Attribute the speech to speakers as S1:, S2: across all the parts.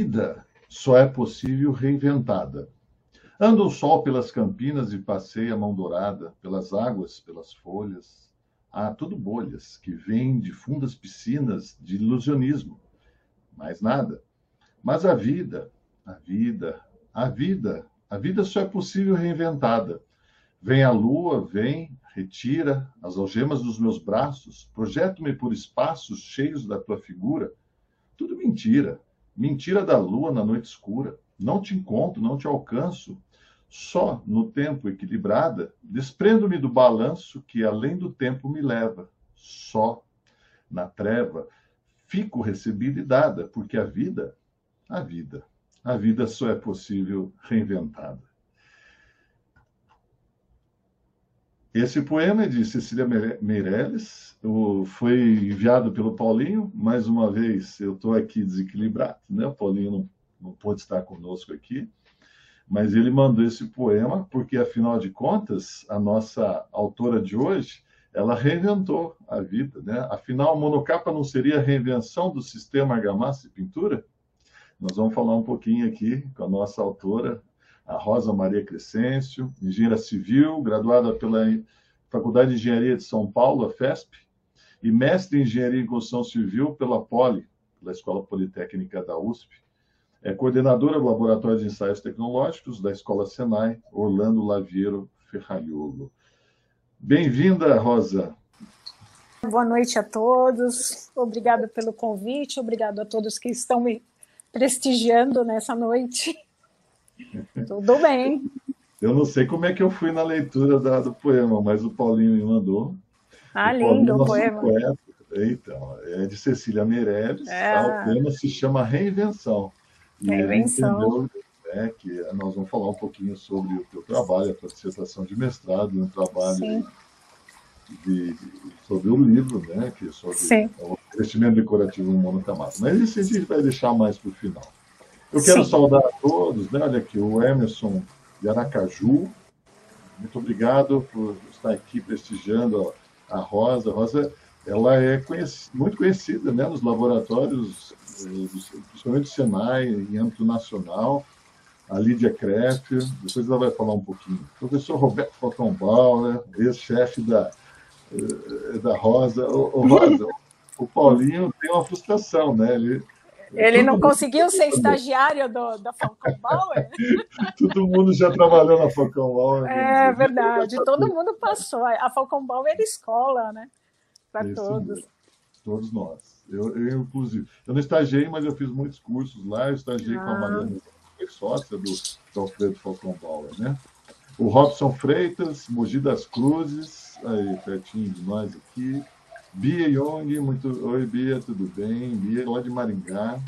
S1: Vida só é possível reinventada. Anda o sol pelas campinas e passeia a mão dourada, pelas águas, pelas folhas. Há tudo bolhas que vêm de fundas piscinas de ilusionismo. Mais nada. Mas a vida, a vida, a vida, a vida só é possível reinventada. Vem a lua, vem, retira as algemas dos meus braços, projeto-me por espaços cheios da tua figura. Tudo mentira Mentira da lua na noite escura. Não te encontro, não te alcanço. Só no tempo equilibrada, desprendo-me do balanço que além do tempo me leva. Só na treva fico recebida e dada, porque a vida, a vida, a vida só é possível reinventada. Esse poema é de Cecília Meirelles, foi enviado pelo Paulinho. Mais uma vez, eu estou aqui desequilibrado, né? O Paulinho não, não pôde estar conosco aqui, mas ele mandou esse poema porque, afinal de contas, a nossa autora de hoje, ela reinventou a vida, né? Afinal, monocapa não seria a reinvenção do sistema argamassa e pintura? Nós vamos falar um pouquinho aqui com a nossa autora, a Rosa Maria Crescêncio, engenheira civil, graduada pela Faculdade de Engenharia de São Paulo, a FESP, e mestre em Engenharia em Construção Civil pela Poli, pela Escola Politécnica da USP. É coordenadora do Laboratório de Ensaios Tecnológicos da Escola Senai, Orlando Laviero Ferraiolo. Bem-vinda, Rosa.
S2: Boa noite a todos. Obrigada pelo convite, obrigado a todos que estão me prestigiando nessa noite. Tudo bem.
S1: Eu não sei como é que eu fui na leitura da, do poema, mas o Paulinho me mandou.
S2: Ah, o lindo o poema. Poeta,
S1: então, é de Cecília Meirelles. É. Tá? O poema se chama Reinvenção.
S2: E Reinvenção.
S1: Entendeu, né, que nós vamos falar um pouquinho sobre o teu trabalho, a tua dissertação de mestrado, um trabalho de, de, sobre o livro, né, que é sobre Sim. o crescimento decorativo monocamado. Mas isso a gente vai deixar mais para o final. Eu quero Sim. saudar todos, né? Olha aqui, o Emerson de Aracaju. Muito obrigado por estar aqui prestigiando a Rosa. A Rosa ela é conhecida, muito conhecida né, nos laboratórios, eh, principalmente do Senai, em âmbito nacional. A Lídia Kreff, depois ela vai falar um pouquinho. O professor Roberto Falcão ex-chefe da, eh, da Rosa. O, o Rosa, o Paulinho tem uma frustração, né? Ele,
S2: ele não conseguiu ser estagiário do, da Falcão Bauer?
S1: Todo mundo já trabalhou na Falcão Bauer.
S2: É verdade, todo mundo passou. A Falcão Bauer era escola, né? Para todos. Mesmo.
S1: Todos nós. Eu, eu, inclusive, eu não estagiei, mas eu fiz muitos cursos lá. Eu estagiei ah. com a ah. Mariana, foi sócia do, do Alfredo Falcão Bauer, né? O Robson Freitas, Mogi das Cruzes, aí pertinho de nós aqui. Bia Young, muito. Oi, Bia, tudo bem? Bia, lá de Maringá.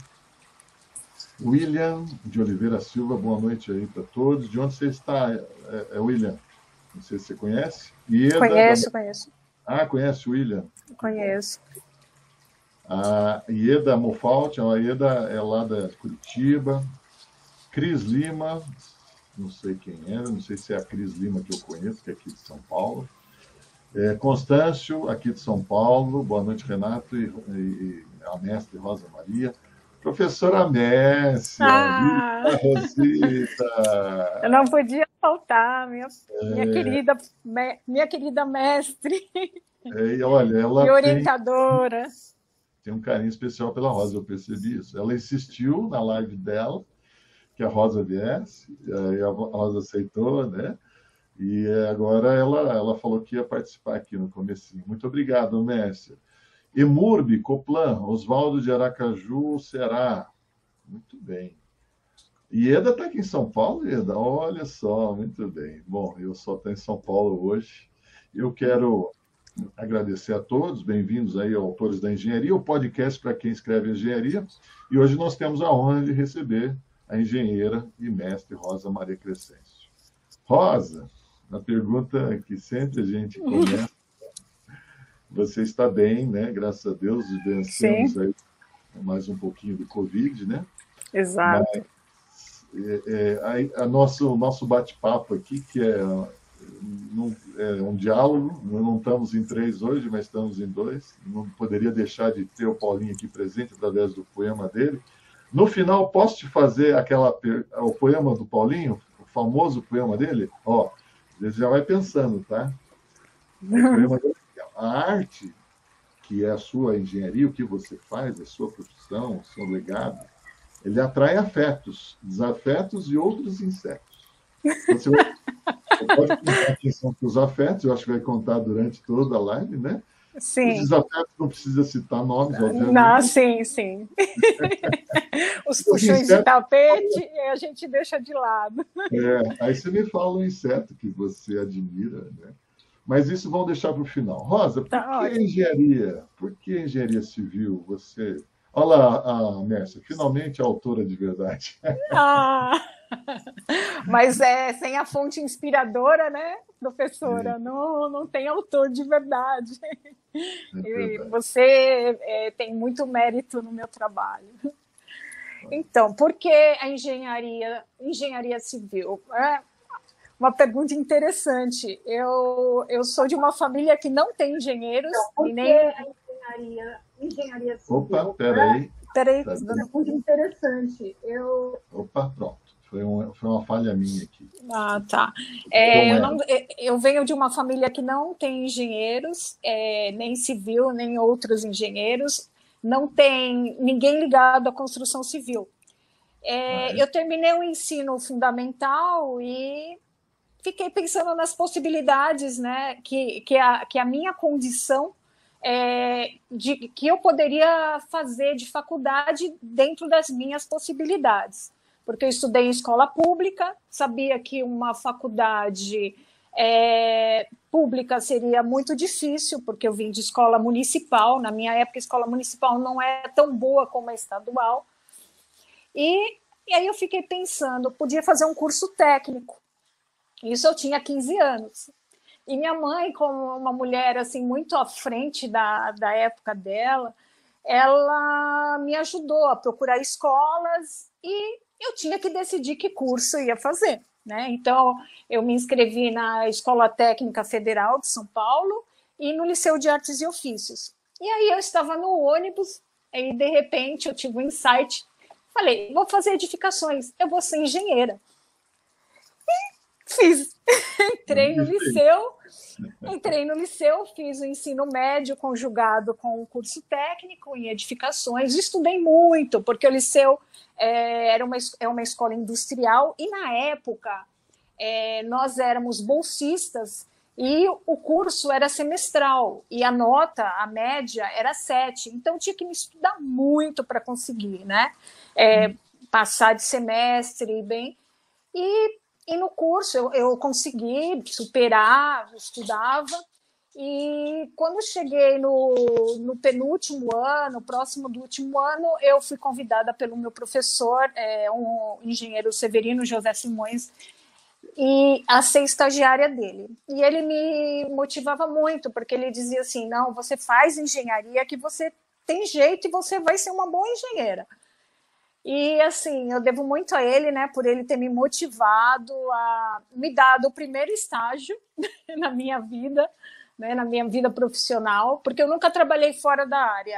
S1: William de Oliveira Silva, boa noite aí para todos. De onde você está, é, é William? Não sei se você conhece.
S2: Ieda, conheço, da... conheço.
S1: Ah, conhece o William?
S2: Conheço.
S1: A Ieda Mofalt, a Ieda é lá da Curitiba. Cris Lima, não sei quem é, não sei se é a Cris Lima que eu conheço, que é aqui de São Paulo. É, Constâncio, aqui de São Paulo. Boa noite, Renato e, e a mestre Rosa Maria. Professora Messia, ah. Rosita.
S2: Eu não podia faltar, minha, é... minha, querida, minha querida mestre.
S1: É, e olha, ela
S2: e orientadora.
S1: Tem, tem um carinho especial pela Rosa, eu percebi isso. Ela insistiu na live dela que a Rosa viesse, e a Rosa aceitou, né? E agora ela, ela falou que ia participar aqui no comecinho. Muito obrigado, Mércia. Emurbi, Coplan, Oswaldo de Aracaju, Ceará. Muito bem. Ieda está aqui em São Paulo, Ieda? Olha só, muito bem. Bom, eu só estou em São Paulo hoje. Eu quero agradecer a todos, bem-vindos aí Autores da Engenharia, o podcast para quem escreve engenharia. E hoje nós temos a honra de receber a engenheira e mestre Rosa Maria Crescêncio. Rosa, a pergunta que sempre a gente começa. Você está bem, né? Graças a Deus, vencemos aí mais um pouquinho do Covid, né?
S2: Exato.
S1: Mas, é, é, a, a nosso, o nosso bate-papo aqui, que é, é um diálogo, não estamos em três hoje, mas estamos em dois. Não poderia deixar de ter o Paulinho aqui presente através do poema dele. No final, posso te fazer aquela o poema do Paulinho, o famoso poema dele? Ó, você já vai pensando, tá? a arte, que é a sua engenharia, o que você faz, a sua profissão, o seu legado, ele atrai afetos, desafetos e outros insetos. Você pode prestar atenção para os afetos, eu acho que vai contar durante toda a live, né?
S2: Sim.
S1: Os desafetos não precisa citar nomes, obviamente.
S2: Não, sim, sim. Os puxões de tapete a gente deixa de lado.
S1: É, aí você me fala um inseto que você admira, né? Mas isso vamos deixar para o final. Rosa, por tá que ótimo. engenharia? Por que engenharia civil? Você. Olha lá, a Mércia, finalmente a autora de verdade.
S2: Ah, mas é sem a fonte inspiradora, né, professora? Não, não tem autor de verdade. É você é, tem muito mérito no meu trabalho. Então, por que a engenharia, engenharia civil? É uma pergunta interessante. Eu, eu sou de uma família que não tem engenheiros
S1: não,
S2: e nem a engenharia, engenharia civil.
S1: Opa, peraí.
S2: Peraí, tá uma pergunta interessante. Eu...
S1: Opa, pronto. Foi uma, foi uma falha minha aqui.
S2: Ah, tá. É, eu, não, eu, venho de uma família que não tem engenheiros, é, nem civil, nem outros engenheiros, não tem ninguém ligado à construção civil. É, é? eu terminei o ensino fundamental e fiquei pensando nas possibilidades, né, que, que, a, que a minha condição é, de que eu poderia fazer de faculdade dentro das minhas possibilidades. Porque eu estudei em escola pública, sabia que uma faculdade é, pública seria muito difícil, porque eu vim de escola municipal. Na minha época, escola municipal não é tão boa como a estadual. E, e aí eu fiquei pensando, podia fazer um curso técnico. Isso eu tinha 15 anos. E minha mãe, como uma mulher assim muito à frente da, da época dela, ela me ajudou a procurar escolas e eu tinha que decidir que curso ia fazer. Né? Então, eu me inscrevi na Escola Técnica Federal de São Paulo e no Liceu de Artes e Ofícios. E aí eu estava no ônibus e de repente eu tive um insight. Falei, vou fazer edificações, eu vou ser engenheira. Fiz. entrei no liceu, entrei no liceu, fiz o ensino médio conjugado com o curso técnico em edificações, estudei muito, porque o liceu é, era uma, é uma escola industrial e na época é, nós éramos bolsistas e o curso era semestral e a nota, a média, era sete. Então tinha que me estudar muito para conseguir, né? É, passar de semestre bem. E e no curso eu, eu consegui superar, estudava. E quando cheguei no, no, penúltimo ano, próximo do último ano, eu fui convidada pelo meu professor, é, um engenheiro Severino José Simões, e a ser estagiária dele. E ele me motivava muito, porque ele dizia assim: não, você faz engenharia que você tem jeito e você vai ser uma boa engenheira. E assim, eu devo muito a ele, né, por ele ter me motivado a me dar o primeiro estágio na minha vida, né, na minha vida profissional, porque eu nunca trabalhei fora da área,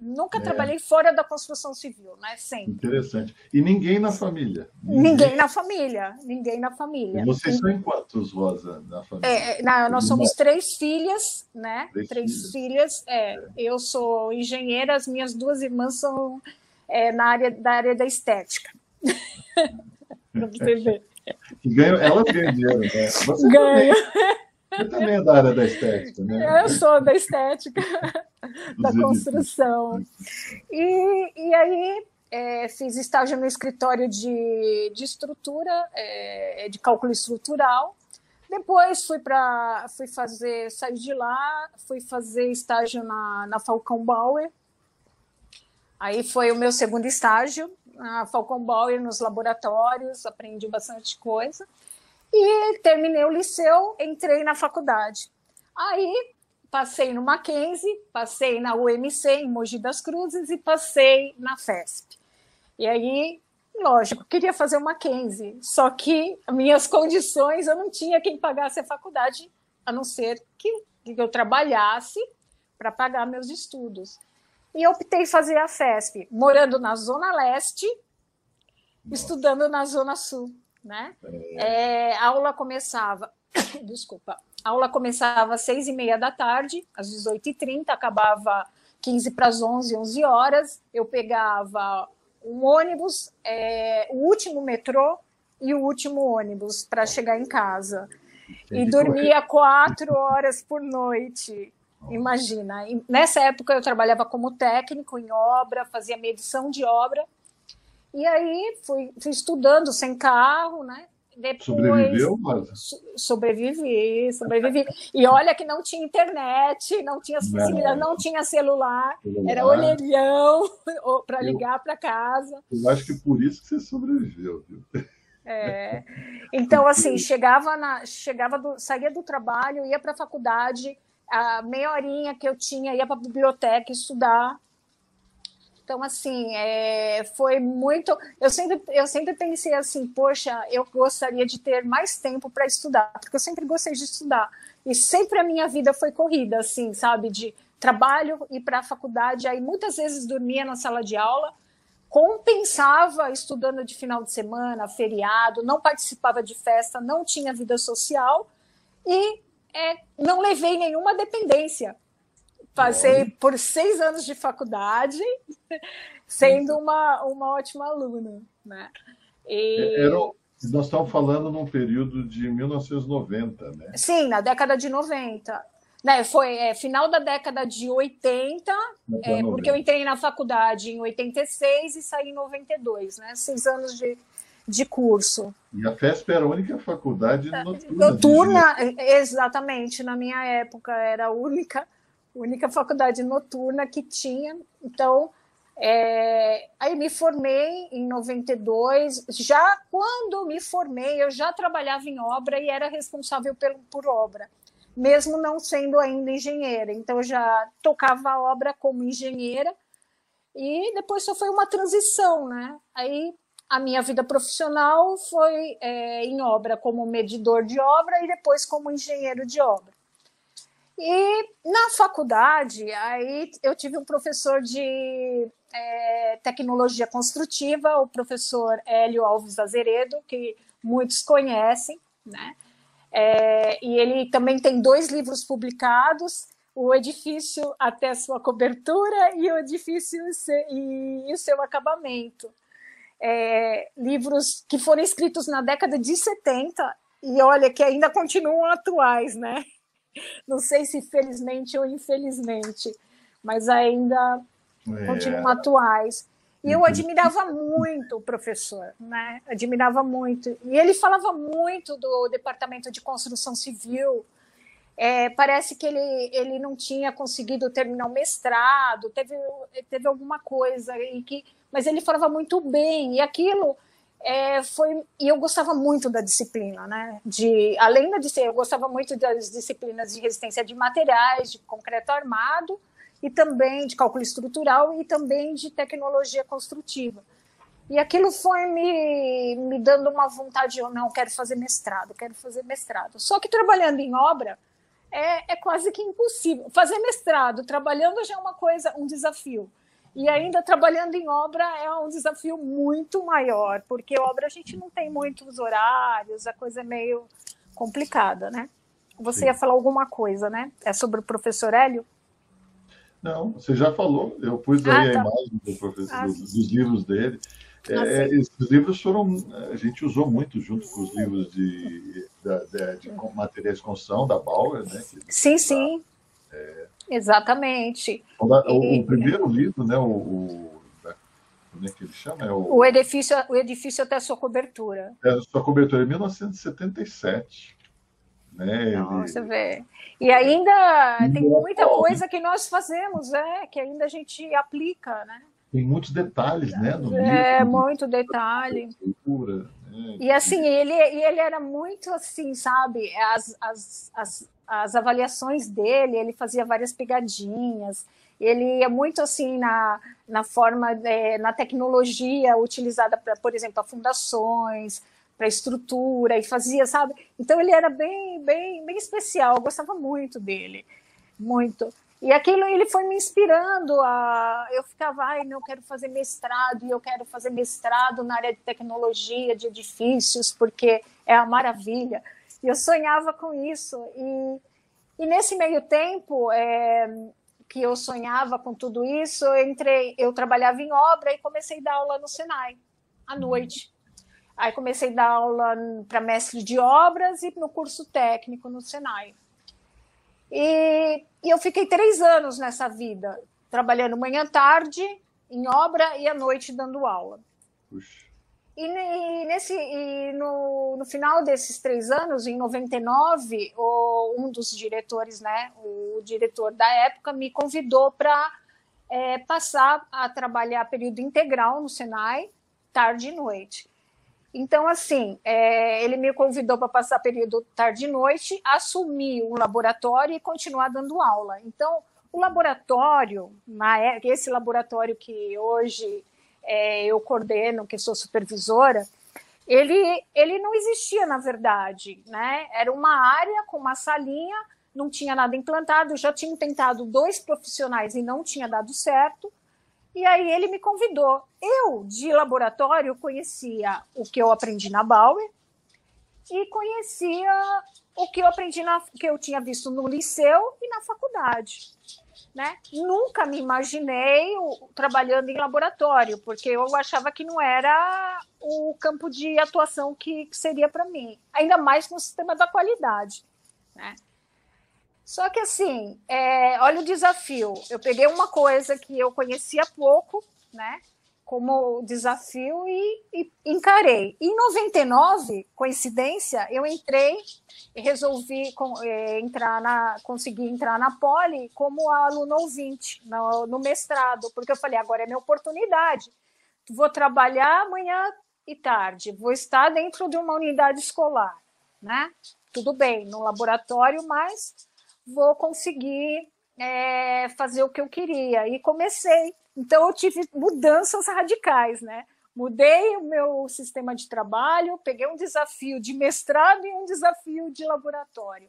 S2: nunca é. trabalhei fora da construção civil, né, sempre.
S1: Interessante. E ninguém na família?
S2: Ninguém, ninguém na família, ninguém na família.
S1: E vocês são em quantos, Rosa, na família?
S2: É, na, nós somos três filhas, né, três, três filhas. filhas é, é. Eu sou engenheira, as minhas duas irmãs são é, na área da área da estética. Para você ver.
S1: Ganho, elas ganham dinheiro, né? Você
S2: Ganho.
S1: Também, você também é da área da estética, né?
S2: Eu sou da estética, da construção. E, e aí é, fiz estágio no escritório de, de estrutura, é, de cálculo estrutural. Depois fui para fui fazer, saí de lá, fui fazer estágio na, na Falcão Bauer, Aí foi o meu segundo estágio, na Falcon Bauer, nos laboratórios, aprendi bastante coisa. E terminei o liceu, entrei na faculdade. Aí passei no Mackenzie, passei na UMC, em Mogi das Cruzes, e passei na FESP. E aí, lógico, queria fazer o Mackenzie, só que minhas condições, eu não tinha quem pagasse a faculdade, a não ser que, que eu trabalhasse para pagar meus estudos. E optei fazer a FESP, morando na Zona Leste, Nossa. estudando na Zona Sul. Né? É. É, a aula começava, desculpa, a aula começava às seis e meia da tarde, às 18h30, acabava 15 para as 11, 11 horas. Eu pegava um ônibus, é, o último metrô e o último ônibus para chegar em casa. Entendi. E dormia quatro horas por noite. Imagina. nessa época eu trabalhava como técnico em obra, fazia medição de obra. E aí fui, fui estudando sem carro, né?
S1: Depois, Sobreviveu, Marta?
S2: Sobrevivi, sobrevivi. E olha que não tinha internet, não tinha não, não tinha celular, celular. era olheião para ligar para casa.
S1: Eu acho que por isso que você sobreviveu, viu?
S2: É. Então, assim, chegava, na, chegava do, saía do trabalho, ia para a faculdade, a meia horinha que eu tinha, ia para a biblioteca estudar, então, assim, é, foi muito. Eu sempre, eu sempre pensei assim, poxa, eu gostaria de ter mais tempo para estudar, porque eu sempre gostei de estudar. E sempre a minha vida foi corrida, assim, sabe? De trabalho e para a faculdade. Aí muitas vezes dormia na sala de aula, compensava estudando de final de semana, feriado, não participava de festa, não tinha vida social e é, não levei nenhuma dependência. Passei por seis anos de faculdade, sendo uma, uma ótima aluna. Né?
S1: E... É, era, nós estamos falando num período de 1990, né?
S2: Sim, na década de 90. Né, foi é, final da década de 80, é, porque eu entrei na faculdade em 86 e saí em 92, né? Seis anos de, de curso.
S1: E a FESP era a única faculdade é, noturna.
S2: Noturna, exatamente. Na minha época era a única única faculdade noturna que tinha. Então, é, aí me formei em 92. Já quando me formei, eu já trabalhava em obra e era responsável por, por obra, mesmo não sendo ainda engenheira. Então, eu já tocava a obra como engenheira e depois só foi uma transição, né? Aí a minha vida profissional foi é, em obra como medidor de obra e depois como engenheiro de obra. E na faculdade, aí eu tive um professor de é, tecnologia construtiva, o professor Hélio Alves Azeredo, que muitos conhecem, né? É, e ele também tem dois livros publicados, o edifício até sua cobertura e o edifício e, o seu acabamento. É, livros que foram escritos na década de 70 e olha que ainda continuam atuais, né? Não sei se felizmente ou infelizmente, mas ainda é. continuam atuais. E eu admirava muito o professor, né? Admirava muito. E ele falava muito do departamento de construção civil. É, parece que ele, ele não tinha conseguido terminar o mestrado, teve, teve alguma coisa, e que, mas ele falava muito bem. E aquilo é, foi e eu gostava muito da disciplina, né? De além da ser, eu gostava muito das disciplinas de resistência de materiais, de concreto armado e também de cálculo estrutural e também de tecnologia construtiva. E aquilo foi me, me dando uma vontade, eu não quero fazer mestrado, quero fazer mestrado. Só que trabalhando em obra é, é quase que impossível. Fazer mestrado trabalhando já é uma coisa, um desafio. E ainda trabalhando em obra é um desafio muito maior, porque obra a gente não tem muitos horários, a coisa é meio complicada, né? Você Sim. ia falar alguma coisa, né? É sobre o professor Hélio?
S1: Não, você já falou, eu pus aí ah, tá. a imagem do professor, ah, dos, livros dele. Ah, é, esses livros foram, a gente usou muito junto com os livros de, de, de, de materiais de construção da Bauer, né?
S2: sim, sim. É, Exatamente.
S1: O, e, o, primeiro livro, né, o, o, como é que ele chama? É o,
S2: o, edifício, o edifício até a sua cobertura.
S1: É, a sua cobertura, em 1977. Né?
S2: Ele... Você vê. E ainda tem muita coisa que nós fazemos, é, que ainda a gente aplica, né?
S1: Tem muitos detalhes, né?
S2: No é, livro, muito detalhe. Cultura, né? E assim, ele, ele era muito assim, sabe? As, as, as, as avaliações dele, ele fazia várias pegadinhas, ele ia muito assim na, na forma, de, na tecnologia utilizada para, por exemplo, fundações, para estrutura, e fazia, sabe? Então ele era bem, bem, bem especial, eu gostava muito dele. muito. E aquilo ele foi me inspirando a. Eu ficava, ai, eu quero fazer mestrado, e eu quero fazer mestrado na área de tecnologia, de edifícios, porque é a maravilha. E eu sonhava com isso. E, e nesse meio tempo é, que eu sonhava com tudo isso, eu entrei, eu trabalhava em obra e comecei a dar aula no Senai, à noite. Aí comecei a dar aula para mestre de obras e no curso técnico no Senai. E, e eu fiquei três anos nessa vida, trabalhando manhã tarde em obra e à noite dando aula. Puxa. E, nesse, e no, no, final desses três anos, em 99, o, um dos diretores, né, o diretor da época, me convidou para é, passar a trabalhar período integral no Senai, tarde e noite. Então, assim, é, ele me convidou para passar período tarde e noite, assumir o laboratório e continuar dando aula. Então, o laboratório, é, esse laboratório que hoje é, eu coordeno, que sou supervisora, ele, ele não existia, na verdade. Né? Era uma área com uma salinha, não tinha nada implantado, já tinham tentado dois profissionais e não tinha dado certo. E aí ele me convidou. Eu, de laboratório, conhecia o que eu aprendi na Bauer e conhecia o que eu aprendi na, que eu tinha visto no liceu e na faculdade. Né? Nunca me imaginei trabalhando em laboratório, porque eu achava que não era o campo de atuação que, seria para mim, ainda mais no sistema da qualidade. Né? Só que assim, é, olha o desafio. Eu peguei uma coisa que eu conhecia pouco, né? Como desafio e, e encarei. Em 99, coincidência, eu entrei e resolvi com, é, entrar na, conseguir entrar na Poli como aluno ouvinte no, no mestrado, porque eu falei, agora é minha oportunidade. Vou trabalhar amanhã e tarde, vou estar dentro de uma unidade escolar, né? Tudo bem, no laboratório, mas vou conseguir é, fazer o que eu queria. E comecei. Então, eu tive mudanças radicais, né? Mudei o meu sistema de trabalho, peguei um desafio de mestrado e um desafio de laboratório.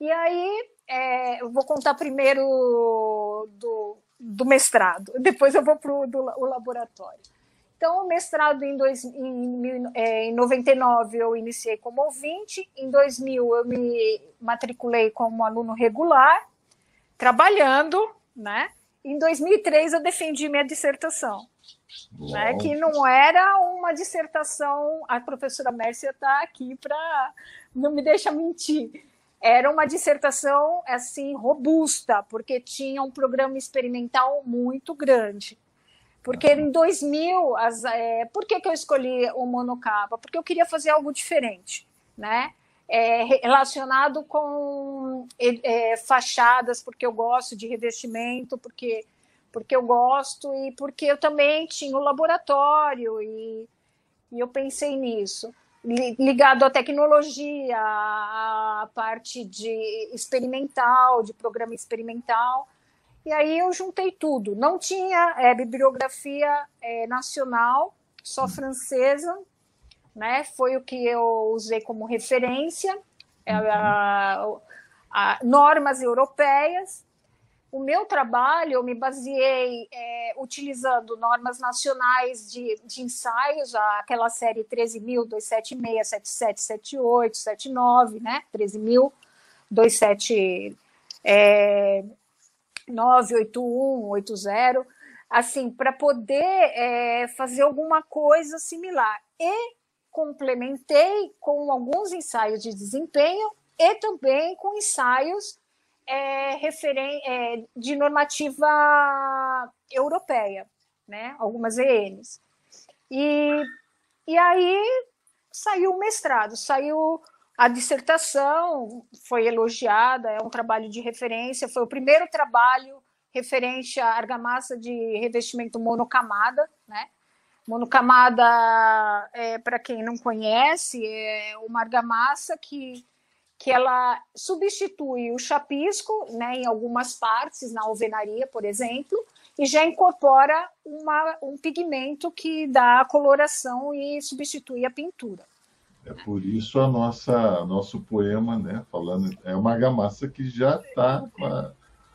S2: E aí, é, eu vou contar primeiro do, do mestrado, depois eu vou para o laboratório. Então, o mestrado em, dois, em, é, em 99 eu iniciei como ouvinte, em 2000 eu me matriculei como aluno regular, trabalhando, né? Em 2003 eu defendi minha dissertação, né? Que não era uma dissertação, a professora Mércia está aqui para não me deixar mentir. Era uma dissertação assim robusta, porque tinha um programa experimental muito grande. Porque em 2000, as, é, por que, que eu escolhi o monocapa? Porque eu queria fazer algo diferente, né? É, relacionado com é, fachadas, porque eu gosto de revestimento, porque, porque eu gosto e porque eu também tinha o um laboratório e, e eu pensei nisso. Ligado à tecnologia, à parte de experimental, de programa experimental. E aí eu juntei tudo. Não tinha é, bibliografia é, nacional, só francesa, né? Foi o que eu usei como referência, é, a, a, normas europeias. O meu trabalho, eu me baseei é, utilizando normas nacionais de, de ensaios, aquela série 13.276, 77, 78, 79, né? 13.000, 27, é, 98180, assim, para poder é, fazer alguma coisa similar. E complementei com alguns ensaios de desempenho e também com ensaios é, referen é, de normativa europeia, né? algumas ENs. E, e aí saiu o mestrado, saiu a dissertação foi elogiada, é um trabalho de referência, foi o primeiro trabalho referente à argamassa de revestimento monocamada, né? Monocamada, é, para quem não conhece, é uma argamassa que, que ela substitui o chapisco né, em algumas partes, na alvenaria, por exemplo, e já incorpora uma, um pigmento que dá a coloração e substitui a pintura.
S1: É por isso a nossa nosso poema, né, falando é uma argamassa que já está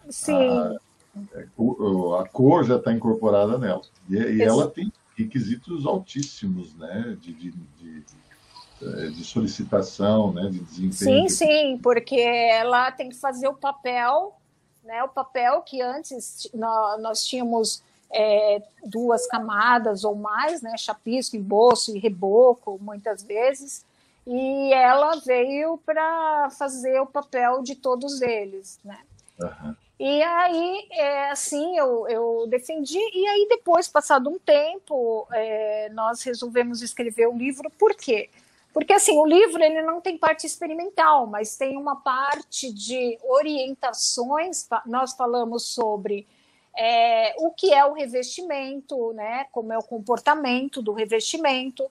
S2: Sim.
S1: A, a, cor já está incorporada nela e, e ela tem requisitos altíssimos, né, de, de, de, de solicitação, né, de
S2: Sim,
S1: desempenho.
S2: sim, porque ela tem que fazer o papel, né, o papel que antes nós, nós tínhamos é, duas camadas ou mais, né, chapisco, embolso e reboco, muitas vezes, e ela veio para fazer o papel de todos eles, né?
S1: Uhum.
S2: E aí, é, assim, eu, eu defendi, e aí depois, passado um tempo, é, nós resolvemos escrever um livro, por quê? Porque, assim, o livro ele não tem parte experimental, mas tem uma parte de orientações, nós falamos sobre é, o que é o revestimento, né, como é o comportamento do revestimento.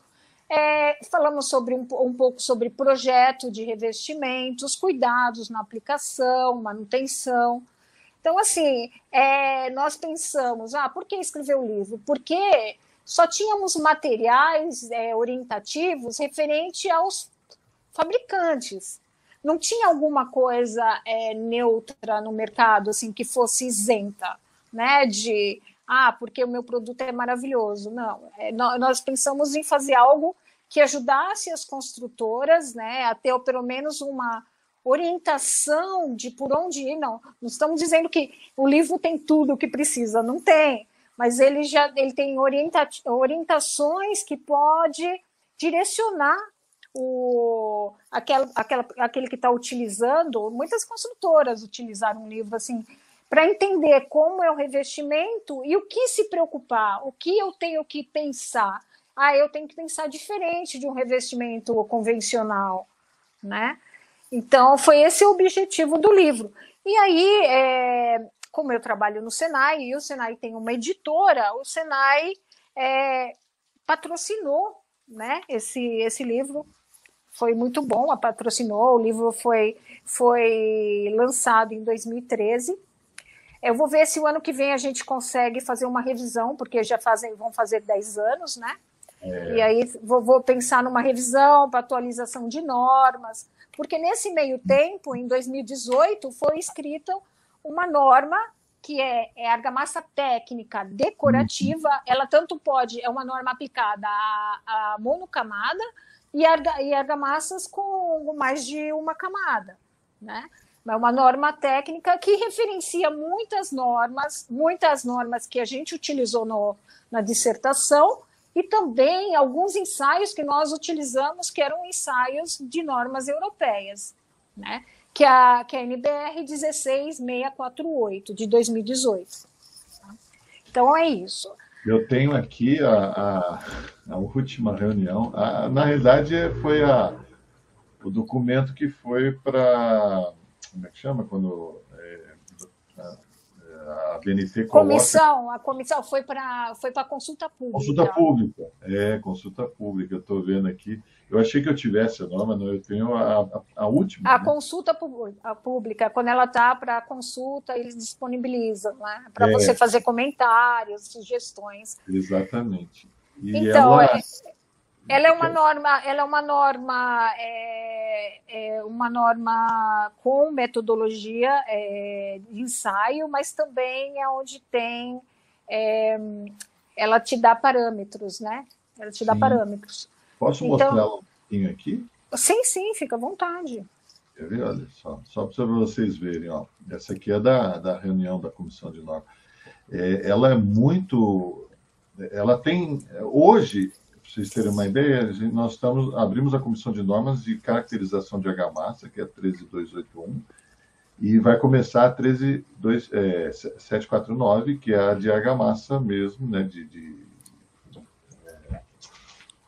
S2: É, falamos sobre um, um, pouco sobre projeto de revestimento, os cuidados na aplicação, manutenção. Então, assim, é, nós pensamos, ah, por que escrever o livro? Porque só tínhamos materiais é, orientativos referente aos fabricantes não tinha alguma coisa é, neutra no mercado, assim, que fosse isenta né? De ah, porque o meu produto é maravilhoso. Não, é, nós pensamos em fazer algo que ajudasse as construtoras, né, a ter pelo menos uma orientação de por onde ir. Não, não estamos dizendo que o livro tem tudo o que precisa, não tem, mas ele já ele tem orienta, orientações que pode direcionar o, aquela, aquela, aquele que está utilizando. Muitas construtoras utilizaram um livro assim para entender como é o revestimento e o que se preocupar, o que eu tenho que pensar. Ah, eu tenho que pensar diferente de um revestimento convencional, né? Então, foi esse o objetivo do livro. E aí, é, como eu trabalho no Senai, e o Senai tem uma editora, o Senai é, patrocinou né, esse, esse livro. Foi muito bom, a patrocinou. O livro foi, foi lançado em 2013 eu vou ver se o ano que vem a gente consegue fazer uma revisão, porque já fazem, vão fazer 10 anos, né? É. E aí vou, vou, pensar numa revisão para atualização de normas, porque nesse meio tempo, em 2018, foi escrita uma norma que é, é argamassa técnica decorativa, uhum. ela tanto pode, é uma norma aplicada a, a monocamada e, arga, e argamassas com mais de uma camada, né? É uma norma técnica que referencia muitas normas, muitas normas que a gente utilizou no, na dissertação e também alguns ensaios que nós utilizamos, que eram ensaios de normas europeias, né? que, a, que é a NBR 16648, de 2018. Então, é isso.
S1: Eu tenho aqui a, a, a última reunião. A, na realidade, foi a, o documento que foi para como é que chama quando a BNT
S2: coloca... Comissão, a comissão foi para foi para consulta pública.
S1: Consulta pública, é, consulta pública, estou vendo aqui. Eu achei que eu tivesse a norma, não, eu tenho a, a, a última.
S2: A né? consulta pública, quando ela está para consulta, eles disponibilizam, né? Para é. você fazer comentários, sugestões.
S1: Exatamente.
S2: E então, ela... é, ela é uma norma, ela é uma norma, é, é uma norma com metodologia é, de ensaio, mas também é onde tem, é, ela te dá parâmetros, né? Ela te dá parâmetros.
S1: Posso então, mostrar um pouquinho aqui?
S2: Sim, sim, fica à vontade.
S1: Quer ver? Olha só, só para vocês verem, ó. Essa aqui é da, da reunião da comissão de norma. É, ela é muito, ela tem hoje vocês terem uma ideia, nós estamos, abrimos a comissão de normas de caracterização de argamassa, que é 13281, e vai começar a 13749, é, que é a de argamassa mesmo, né, de, de é,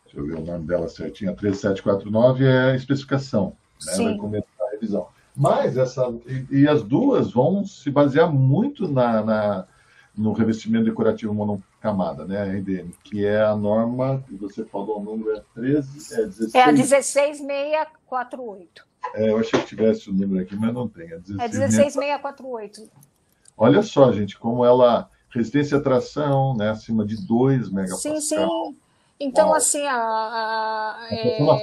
S1: deixa eu ver o nome dela certinho, a 13749 é a especificação, né, vai começar a revisão. Mas essa, e, e, as duas vão se basear muito na, na no revestimento decorativo monocamada, né, a RDM, que é a norma, que você falou, o número é 13, é 16...
S2: É a 16648.
S1: É, eu achei que tivesse o número aqui, mas não tem.
S2: É 16648. É
S1: Olha só, gente, como ela... Resistência à tração, né, acima de 2 megapascal.
S2: Sim, sim. Então, Uau. assim, a... a é...
S1: desculpa.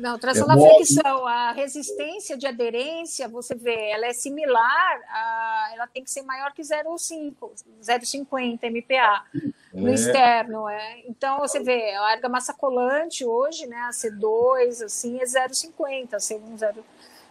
S2: Não, tração é, módulo... fricção. A resistência de aderência, você vê, ela é similar, a, ela tem que ser maior que 0,5, 0,50 MPa no é. externo. É. Então, você vê, a argamassa colante hoje, né, a C2, assim, é 0,50, C1, 0.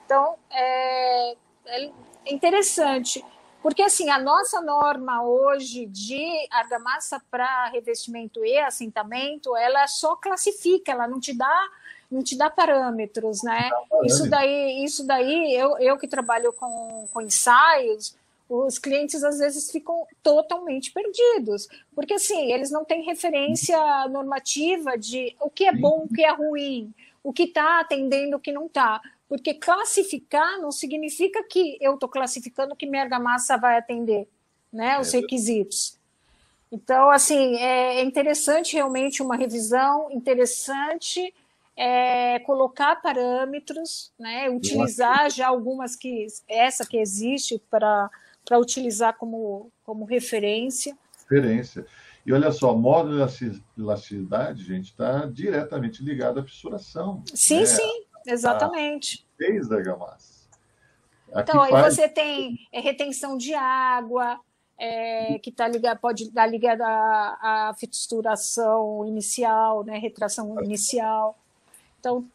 S2: Então, é, é interessante. Porque, assim, a nossa norma hoje de argamassa para revestimento e assentamento, ela só classifica, ela não te dá não te dá parâmetros, né? Isso daí, isso daí eu, eu que trabalho com, com ensaios, os clientes às vezes ficam totalmente perdidos, porque assim, eles não têm referência normativa de o que é bom, o que é ruim, o que está atendendo, o que não está. Porque classificar não significa que eu estou classificando que minha argamassa vai atender né, os é. requisitos. Então, assim, é interessante realmente uma revisão, interessante é, colocar parâmetros, né, utilizar já algumas que, essa que existe para utilizar como, como referência.
S1: Referência. E olha só, módulo de elasticidade, gente, está diretamente ligado à fissuração.
S2: Sim, né? sim. Exatamente.
S1: Desde a argamassa.
S2: então, aí faz... você tem é, retenção de água, é, que tá ligado, pode estar ligada à, à fixturação inicial, né, retração inicial. Então,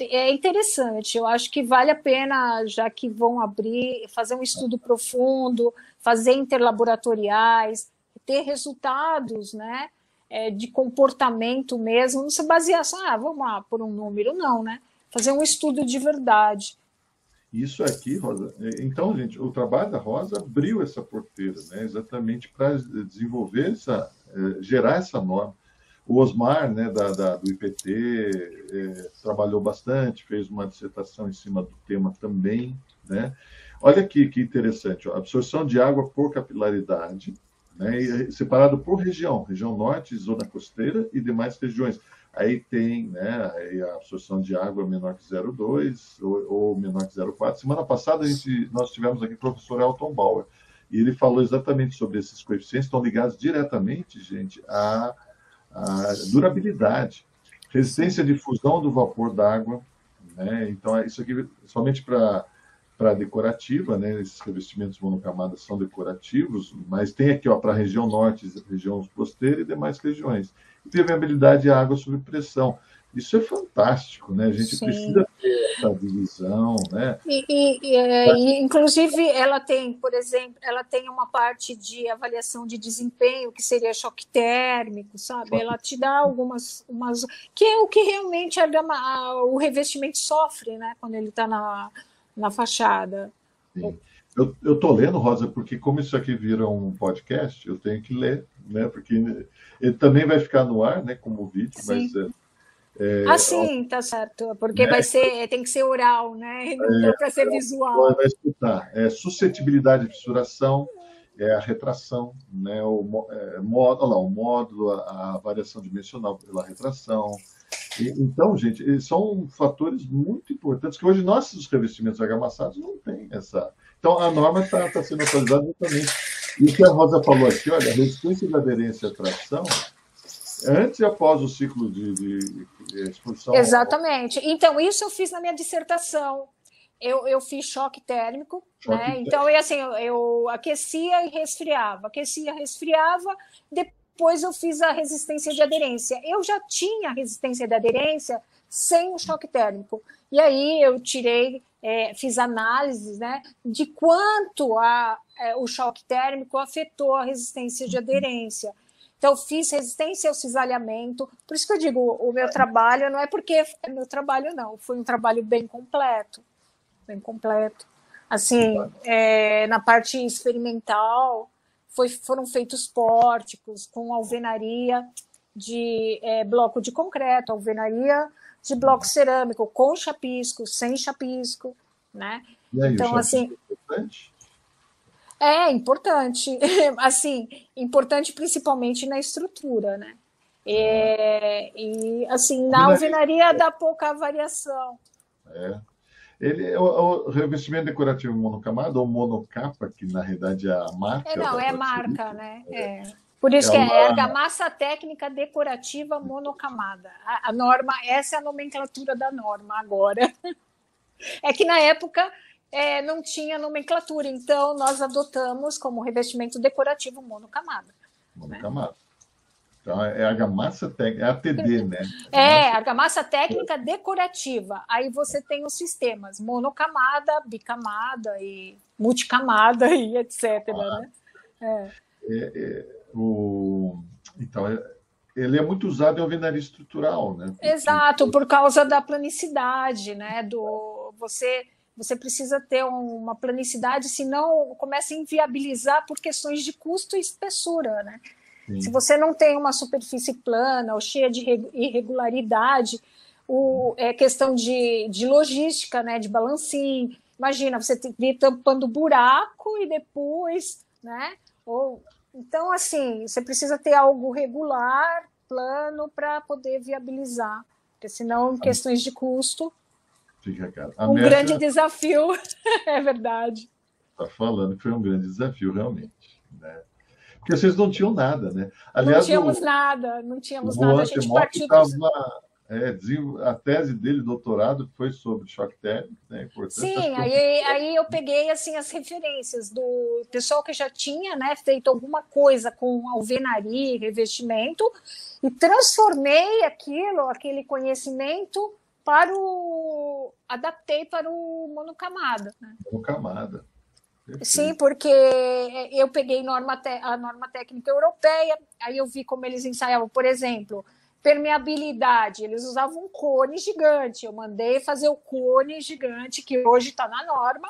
S2: é interessante. Eu acho que vale a pena, já que vão abrir, fazer um estudo profundo, fazer interlaboratoriais, ter resultados, né? É, de comportamento mesmo, não se basear só, ah, vamos lá, por um número, não, né? fazer um estudo de verdade.
S1: Isso aqui, Rosa. É, então, gente, o trabalho da Rosa abriu essa porteira, né? Exatamente para desenvolver essa, é, gerar essa norma. O Osmar, né, da, da do IPT, é, trabalhou bastante, fez uma dissertação em cima do tema também, né? Olha aqui que interessante, ó, absorção de água por capilaridade, né, separado por região, região norte, zona costeira e demais regiões. Aí tem né, a absorção de água menor que 0,2 ou, ou, menor que 0,4. Semana passada a gente, nós tivemos aqui o professor Elton Bauer, e ele falou exatamente sobre esses coeficientes, estão ligados diretamente, gente, à, à durabilidade, resistência de fusão do vapor d'água. Né? Então, isso aqui somente para para decorativa, né? Esses revestimentos monocamadas são decorativos, mas tem aqui, ó, para a região norte, região costeira e demais regiões permeabilidade à água sob pressão. Isso é fantástico, né? A gente Sim. precisa ter essa divisão, né?
S2: E, e, e, é, e, inclusive, ela tem, por exemplo, ela tem uma parte de avaliação de desempenho, que seria choque térmico, sabe? Ela te dá algumas, umas, que é o que realmente a, a, o revestimento sofre, né? Quando ele está na, na fachada.
S1: Sim. Eu estou lendo, Rosa, porque como isso aqui vira um podcast, eu tenho que ler, né? Porque ele também vai ficar no ar, né? Como vídeo, sim. mas
S2: é, ah, sim, tá certo. Porque né? vai ser, tem que ser oral, né? Não é, para ser visual.
S1: Vai escutar. É suscetibilidade de fissuração, é a retração, né? O, é, módulo, lá, o módulo, a, a, variação dimensional pela retração. E, então, gente, são fatores muito importantes que hoje nossos revestimentos argamassados não têm essa então, a norma está tá sendo atualizada exatamente. E o que a Rosa falou aqui, olha, a resistência de aderência à tração, antes e após o ciclo de, de.
S2: Exatamente. Então, isso eu fiz na minha dissertação. Eu, eu fiz choque térmico, choque né? Térmico. Então, é assim, eu, eu aquecia e resfriava, aquecia, resfriava, depois eu fiz a resistência de aderência. Eu já tinha resistência de aderência sem o choque térmico. E aí eu tirei é, fiz análises né, de quanto a, é, o choque térmico afetou a resistência de aderência. Então, fiz resistência ao cisalhamento. Por isso que eu digo, o meu trabalho não é porque é meu trabalho, não. Foi um trabalho bem completo. Bem completo. Assim, é, na parte experimental, foi, foram feitos pórticos com alvenaria de é, bloco de concreto, alvenaria de bloco cerâmico, com chapisco, sem chapisco, né?
S1: Aí, então, assim. É?
S2: É importante, assim, importante principalmente na estrutura, né? É, e assim, na alvenaria dá pouca variação.
S1: É. Ele, é o, o, revestimento decorativo monocamada, ou monocapa, que na realidade é a marca.
S2: É, não, é marca, né? É. Por isso que é argamassa técnica decorativa monocamada. A, a, norma, essa é a nomenclatura da norma agora. É que na época é, não tinha nomenclatura, então nós adotamos como revestimento decorativo monocamada.
S1: Monocamada. Então, é argamassa técnica, é ATD, né?
S2: É, argamassa técnica decorativa. Aí você tem os sistemas monocamada, bicamada e multicamada e etc. Ah, né?
S1: é. É, é, o... Então, é, ele é muito usado em alvenaria estrutural, né?
S2: Porque... Exato, por causa da planicidade, né? Do você você precisa ter uma planicidade, senão começa a inviabilizar por questões de custo e espessura, né? Sim. Se você não tem uma superfície plana ou cheia de irregularidade, o, é questão de, de logística, né? De balancim. Imagina, você vir tampando buraco e depois, né? Ou então, assim, você precisa ter algo regular, plano, para poder viabilizar, porque senão, em questões de custo,
S1: fica caro.
S2: um grande desafio, é verdade.
S1: Está falando que foi um grande desafio, realmente. Né? Porque vocês não tinham nada, né?
S2: Aliás, não tínhamos o, nada, não tínhamos nada. A gente partiu
S1: tava, é, a tese dele, doutorado, foi sobre choque térmico, né?
S2: Sim, aí, aí eu peguei assim as referências do pessoal que já tinha né, feito alguma coisa com alvenaria, revestimento, e transformei aquilo, aquele conhecimento, para o. adaptei para o monocamada. Né?
S1: Monocamada.
S2: Sim, porque eu peguei norma a norma técnica europeia, aí eu vi como eles ensaiavam, por exemplo, permeabilidade, eles usavam um cone gigante. Eu mandei fazer o cone gigante, que hoje está na norma,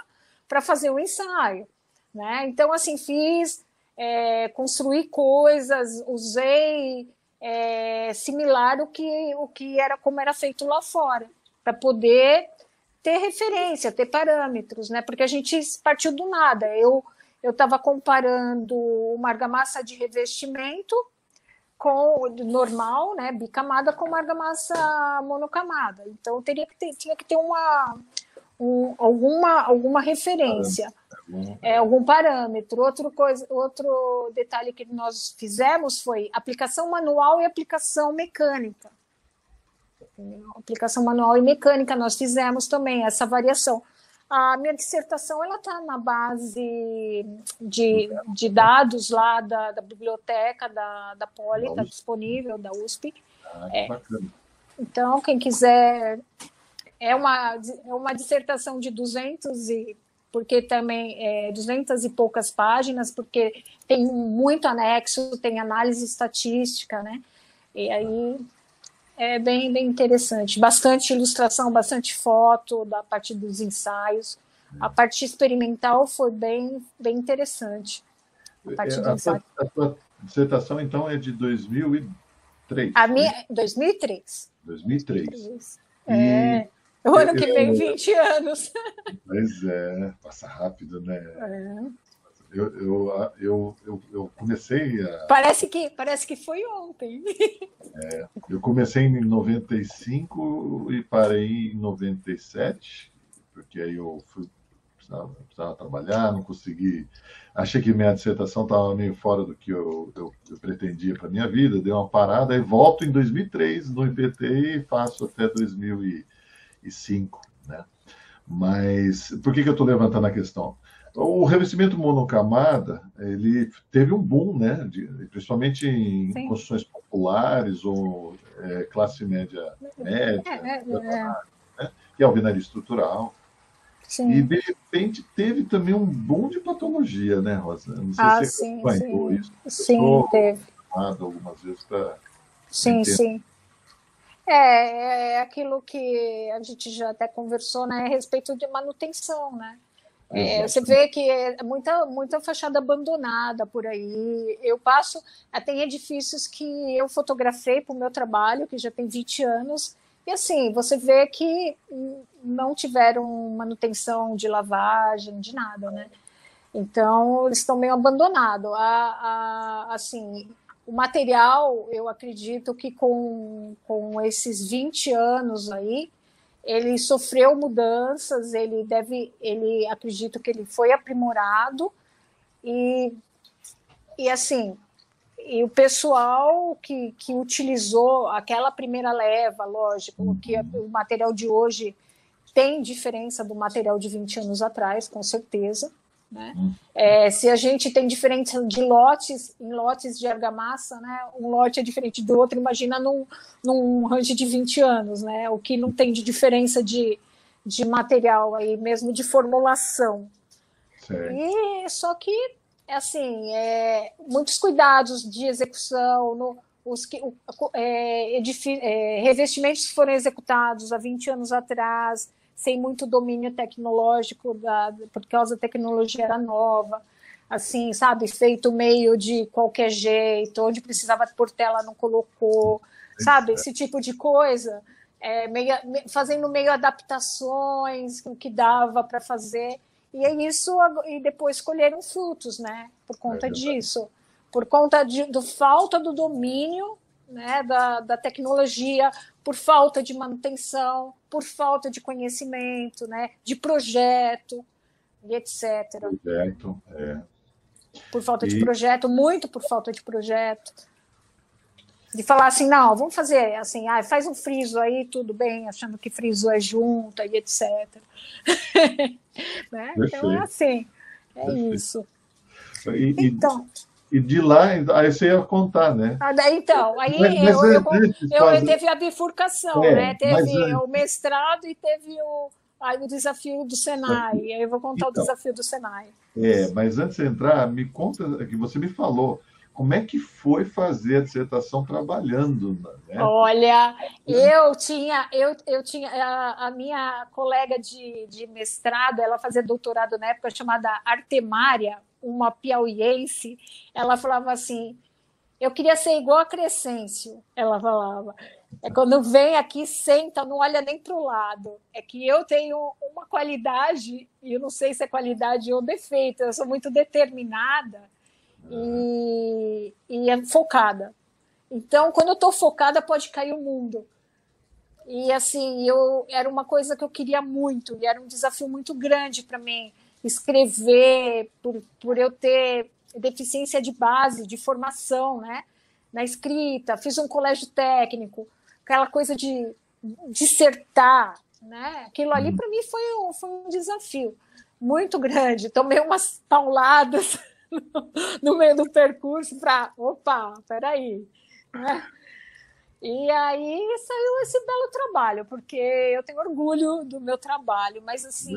S2: para fazer o ensaio. Né? Então, assim, fiz, é, construí coisas, usei é, similar o que, o que era como era feito lá fora, para poder ter referência, ter parâmetros, né? Porque a gente partiu do nada. Eu eu estava comparando uma argamassa de revestimento com normal, né, bicamada com argamassa monocamada. Então teria que ter, tinha que ter uma um, alguma alguma referência, é, algum parâmetro. Outro coisa, outro detalhe que nós fizemos foi aplicação manual e aplicação mecânica. Aplicação manual e mecânica nós fizemos também essa variação. A minha dissertação ela está na base de, de dados lá da, da biblioteca da, da Poli, está disponível, da USP.
S1: Ah, é.
S2: Então, quem quiser. É uma, é uma dissertação de 200 e porque também é 200 e poucas páginas, porque tem muito anexo, tem análise estatística, né? E aí é bem, bem interessante. Bastante ilustração, bastante foto da parte dos ensaios. A parte experimental foi bem, bem interessante.
S1: A, parte é, a, tua, a tua dissertação, então, é de 2003?
S2: A minha, 2003.
S1: 2003.
S2: 2003. É, o ano que vem, 20 anos.
S1: Pois é, passa rápido, né? É. Eu, eu, eu, eu, eu comecei a.
S2: Parece que, parece que foi ontem.
S1: É, eu comecei em 95 e parei em 97, porque aí eu fui, precisava, precisava trabalhar, não consegui. Achei que minha dissertação estava meio fora do que eu, eu, eu pretendia para minha vida, dei uma parada e volto em 2003 no IPT e faço até 2005, né? Mas por que, que eu estou levantando a questão? O revestimento monocamada, ele teve um boom, né? De, principalmente em Sim. construções populares ou é, classe média média, é, é, é. Né? e alvenaria estrutural. Sim. E de repente teve também um boom de patologia, né, Rosa?
S2: Não sei ah, se você acompanhou sim. isso. Sim, teve.
S1: algumas vezes para.
S2: Sim, sim. É, é aquilo que a gente já até conversou, né, a respeito de manutenção, né? É, você vê que é muita, muita fachada abandonada por aí. Eu passo, tem edifícios que eu fotografei para o meu trabalho, que já tem 20 anos, e assim, você vê que não tiveram manutenção de lavagem, de nada, né? Então, eles estão meio abandonados. A, a, assim, o material, eu acredito que com, com esses 20 anos aí, ele sofreu mudanças, ele deve, ele acredito que ele foi aprimorado e, e assim, e o pessoal que, que utilizou aquela primeira leva, lógico, que o material de hoje tem diferença do material de 20 anos atrás, com certeza. Né? É, se a gente tem diferença de lotes, em lotes de argamassa, né? um lote é diferente do outro, imagina num, num range de 20 anos, né? o que não tem de diferença de, de material aí, mesmo de formulação. Certo. E só que assim, é, muitos cuidados de execução, no, os que, é, é, revestimentos que foram executados há 20 anos atrás, sem muito domínio tecnológico, da, por causa da tecnologia era nova, assim, sabe, feito meio de qualquer jeito, onde precisava por tela não colocou, sabe, esse tipo de coisa, é, meio, fazendo meio adaptações, o que dava para fazer, e é isso, e depois colheram frutos, né? Por conta é disso. Por conta de, do falta do domínio né, da, da tecnologia, por falta de manutenção, por falta de conhecimento, né, de projeto, e etc.
S1: Projeto, é.
S2: Por falta e... de projeto, muito por falta de projeto de falar assim, não, vamos fazer assim, ah, faz um friso aí, tudo bem, achando que friso é junta e etc. né? Então é assim, é Perfeito. isso.
S1: E, então. E de lá, aí você ia contar, né?
S2: Ah, então, aí mas, mas eu, eu, eu, eu, teve a bifurcação, é, né? Teve o mestrado e teve o, aí o desafio do Senai. Aí eu vou contar então, o desafio do Senai.
S1: É, mas antes de entrar, me conta que você me falou como é que foi fazer a dissertação trabalhando? Né?
S2: Olha, eu tinha, eu, eu tinha a, a, minha colega de, de mestrado, ela fazia doutorado na época chamada Artemária, uma piauiense. Ela falava assim: eu queria ser igual a Crescêncio. Ela falava. É quando vem aqui, senta, não olha nem para o lado. É que eu tenho uma qualidade, e eu não sei se é qualidade ou defeito, eu sou muito determinada e, e é focada. Então, quando eu estou focada, pode cair o mundo. E assim, eu era uma coisa que eu queria muito, e era um desafio muito grande para mim escrever, por, por eu ter deficiência de base, de formação, né? Na escrita, fiz um colégio técnico, aquela coisa de dissertar, né? Aquilo ali uhum. para mim foi um, foi um desafio muito grande. Tomei umas pauladas no meio do percurso para, opa, peraí. Né? E aí saiu esse belo trabalho, porque eu tenho orgulho do meu trabalho, mas assim,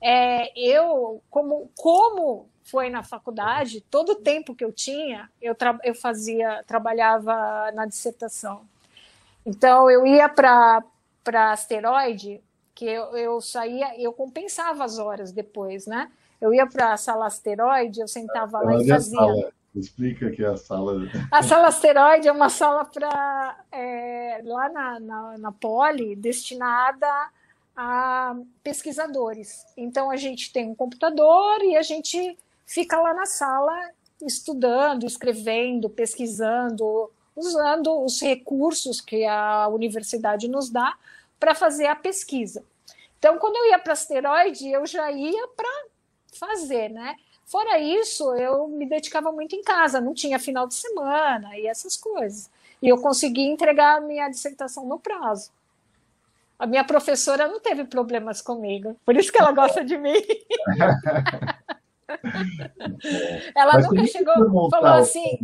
S2: é, eu, como, como foi na faculdade, todo o tempo que eu tinha, eu, eu fazia, trabalhava na dissertação. Então eu ia para asteroide, que eu, eu saía, eu compensava as horas depois, né? Eu ia para a sala asteroide, eu sentava lá e fazia. Sala.
S1: Explica que é a sala.
S2: A sala asteroide é uma sala para é, lá na, na, na Poli destinada a pesquisadores. Então a gente tem um computador e a gente fica lá na sala estudando, escrevendo, pesquisando, usando os recursos que a universidade nos dá para fazer a pesquisa. Então, quando eu ia para asteroide, eu já ia para fazer, né? Fora isso, eu me dedicava muito em casa, não tinha final de semana e essas coisas. E eu consegui entregar a minha dissertação no prazo. A minha professora não teve problemas comigo, por isso que ela gosta de mim. ela Mas nunca chegou e falou assim.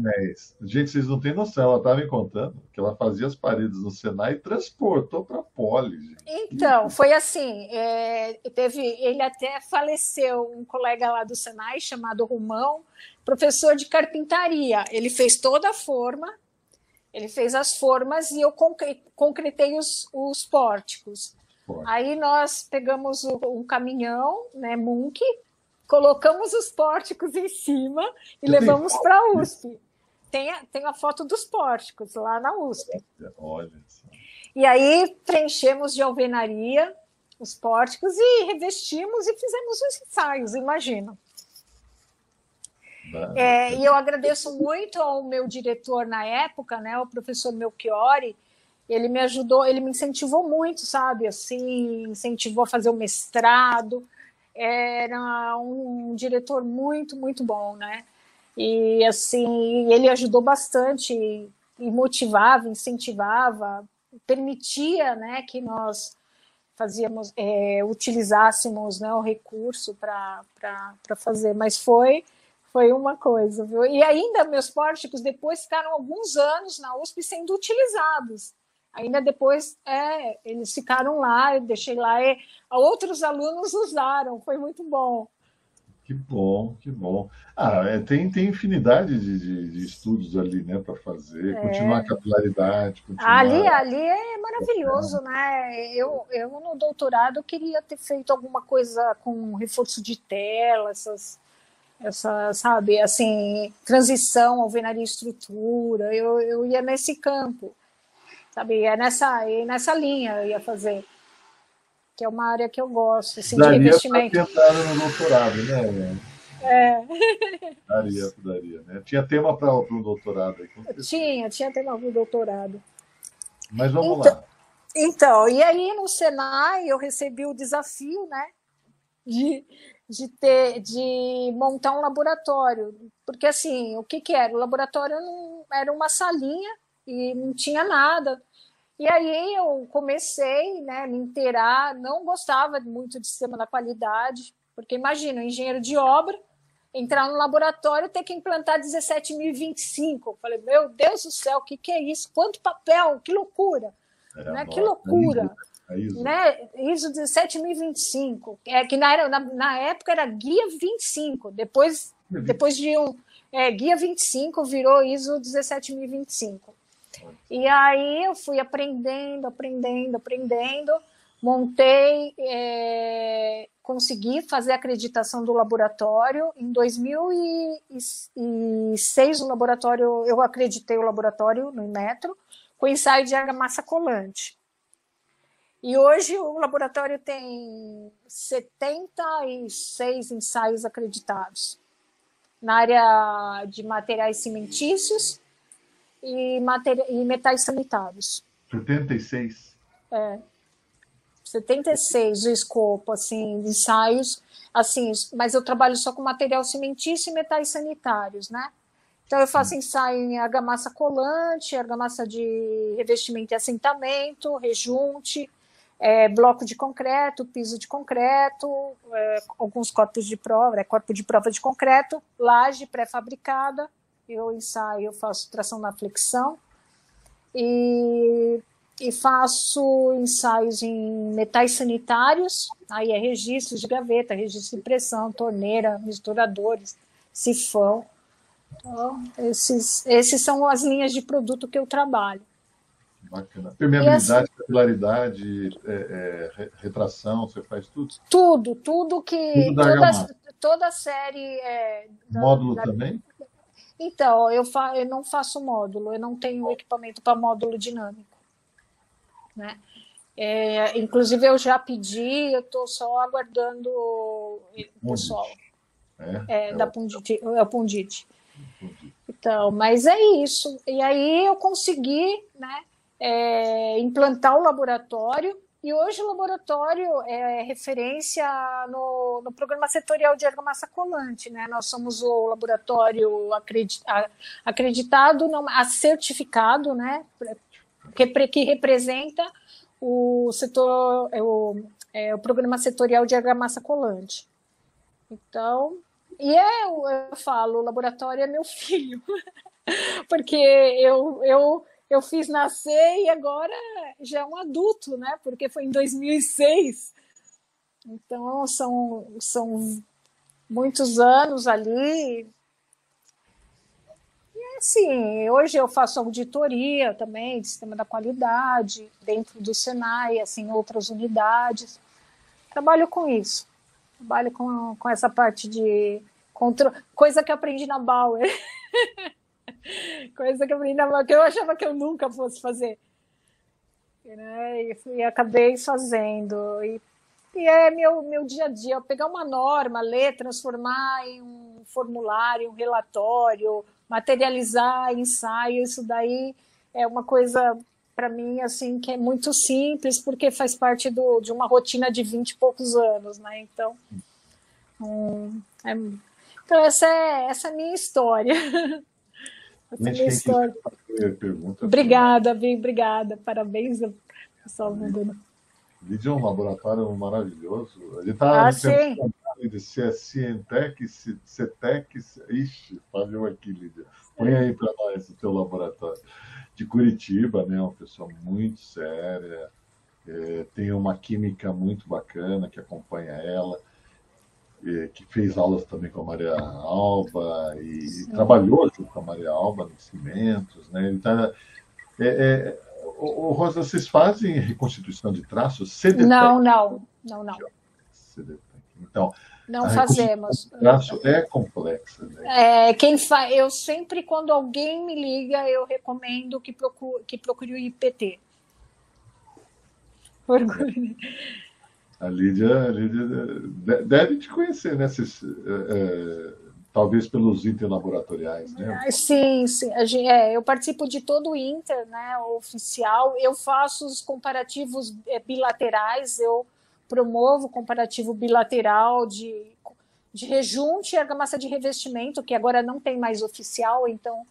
S1: Gente, vocês não têm noção, ela estava me contando que ela fazia as paredes no Senai e transportou para a Poli. Gente.
S2: Então, foi assim: é, teve, ele até faleceu, um colega lá do Senai chamado Romão, professor de carpintaria. Ele fez toda a forma, ele fez as formas e eu concretei os, os pórticos. Aí nós pegamos um caminhão, né, Munk, colocamos os pórticos em cima e levamos para a USP. Tem a, tem a foto dos pórticos lá na USP. Olha só. E aí preenchemos de alvenaria os pórticos e revestimos e fizemos os ensaios, imagina. É, e eu agradeço muito ao meu diretor na época, né, o professor Melchiori, ele me ajudou, ele me incentivou muito, sabe, assim, incentivou a fazer o mestrado, era um diretor muito, muito bom, né? E assim, ele ajudou bastante e motivava, incentivava, permitia, né, que nós fazíamos, é, utilizássemos, né, o recurso para fazer. Mas foi foi uma coisa, viu? E ainda meus pórticos depois ficaram alguns anos na USP sendo utilizados. Ainda depois, é, eles ficaram lá, eu deixei lá, e outros alunos usaram, foi muito bom.
S1: Que bom, que bom. Ah, é, tem, tem infinidade de, de, de estudos ali, né, para fazer, é. continuar a capilaridade. Continuar...
S2: Ali, ali é maravilhoso, né? Eu, eu no doutorado queria ter feito alguma coisa com reforço de tela, essas essa, sabe, assim, transição, alvenaria estrutura, eu, eu ia nesse campo, sabe, é nessa, é nessa linha eu ia fazer, que é uma área que eu gosto, assim,
S1: daria
S2: de investimento.
S1: Daria no doutorado, né? É. Daria, daria, né? Tinha tema para o doutorado aí.
S2: Tinha, tinha tema para o doutorado.
S1: Mas vamos
S2: então,
S1: lá.
S2: Então, e aí no Senai eu recebi o desafio, né, de de ter de montar um laboratório porque assim o que que era o laboratório não, era uma salinha e não tinha nada e aí eu comecei né me inteirar não gostava muito de sistema da qualidade porque imagina um engenheiro de obra entrar no laboratório ter que implantar 17.025 falei meu Deus do céu o que que é isso quanto papel que loucura né? que loucura ISO. Né? ISO 17025, é, que na, na, na, época era guia 25, depois, depois de um é, guia 25 virou ISO 17025. E aí eu fui aprendendo, aprendendo, aprendendo, montei, é, consegui fazer a acreditação do laboratório. Em 2006, o laboratório, eu acreditei o laboratório no Inmetro, com ensaio de argamassa colante. E hoje o laboratório tem 76 ensaios acreditados na área de materiais cimentícios e, e metais sanitários.
S1: 76?
S2: É. 76 o escopo, assim, de ensaios, assim, mas eu trabalho só com material cimentício e metais sanitários, né? Então eu faço ensaio em argamassa colante, argamassa de revestimento e assentamento, rejunte, é, bloco de concreto, piso de concreto, é, alguns corpos de prova, é, corpo de prova de concreto, laje pré-fabricada, eu ensaio, eu faço tração na flexão e, e faço ensaios em metais sanitários, aí é registros de gaveta, registro de pressão, torneira, misturadores, sifão. Então, esses, esses são as linhas de produto que eu trabalho.
S1: Bacana. Permeabilidade, assim, capilaridade, é, é, retração, você faz tudo?
S2: Tudo, tudo que. Tudo toda, toda a série. É,
S1: da, módulo da... também?
S2: Então, eu, fa... eu não faço módulo, eu não tenho equipamento para módulo dinâmico. Né? É, inclusive, eu já pedi, eu estou só aguardando o pessoal. É, é, é da Pundit, é o Pundit. Então, mas é isso. E aí eu consegui, né? é, implantar o laboratório, e hoje o laboratório é referência no, no programa setorial de argamassa colante. Né? Nós somos o laboratório acreditado, não, certificado, né? que, que representa o setor, é o, é, o programa setorial de argamassa colante. Então, e é, eu falo, o laboratório é meu filho, porque eu, eu eu fiz nascer e agora já é um adulto, né? Porque foi em 2006. Então são, são muitos anos ali. E assim, hoje eu faço auditoria também de sistema da qualidade dentro do Senai, assim, outras unidades. Trabalho com isso. Trabalho com, com essa parte de controle, coisa que aprendi na Bauer. Coisa que eu, que eu achava que eu nunca fosse fazer. Né? E, e acabei fazendo. E, e é meu, meu dia a dia. Eu pegar uma norma, ler, transformar em um formulário, um relatório, materializar ensaio, isso daí é uma coisa para mim assim que é muito simples porque faz parte do, de uma rotina de vinte e poucos anos, né? Então, um, é, Então, essa é, essa é a minha história.
S1: É a minha história. Pergunta,
S2: obrigada, bem, obrigada. Parabéns, pessoal mandando.
S1: Lídia é um laboratório maravilhoso. Ele está
S2: ah,
S1: é Cientec, Cetec. Ixi, falhou aqui, Lídia. Põe aí para nós o teu laboratório. De Curitiba, né? Uma pessoa muito séria, é, tem uma química muito bacana que acompanha ela que fez aulas também com a Maria Alba e Sim. trabalhou junto com a Maria Alba nos cimentos, né? Então, é, é, o, o, Rosa, vocês fazem reconstituição de traços?
S2: CDTEC? Não, não, não, não.
S1: CDTEC. Então,
S2: não fazemos.
S1: Traço é complexa. Né?
S2: É, quem fa... Eu sempre, quando alguém me liga, eu recomendo que procure, que procure o IPT. Orgulho.
S1: A Lídia, a Lídia deve te conhecer, né? É, é, talvez pelos interlaboratoriais, né?
S2: Ah, sim, sim. É, eu participo de todo o Inter, né? Oficial. Eu faço os comparativos é, bilaterais, eu promovo comparativo bilateral de, de rejunte e argamassa de revestimento, que agora não tem mais oficial, então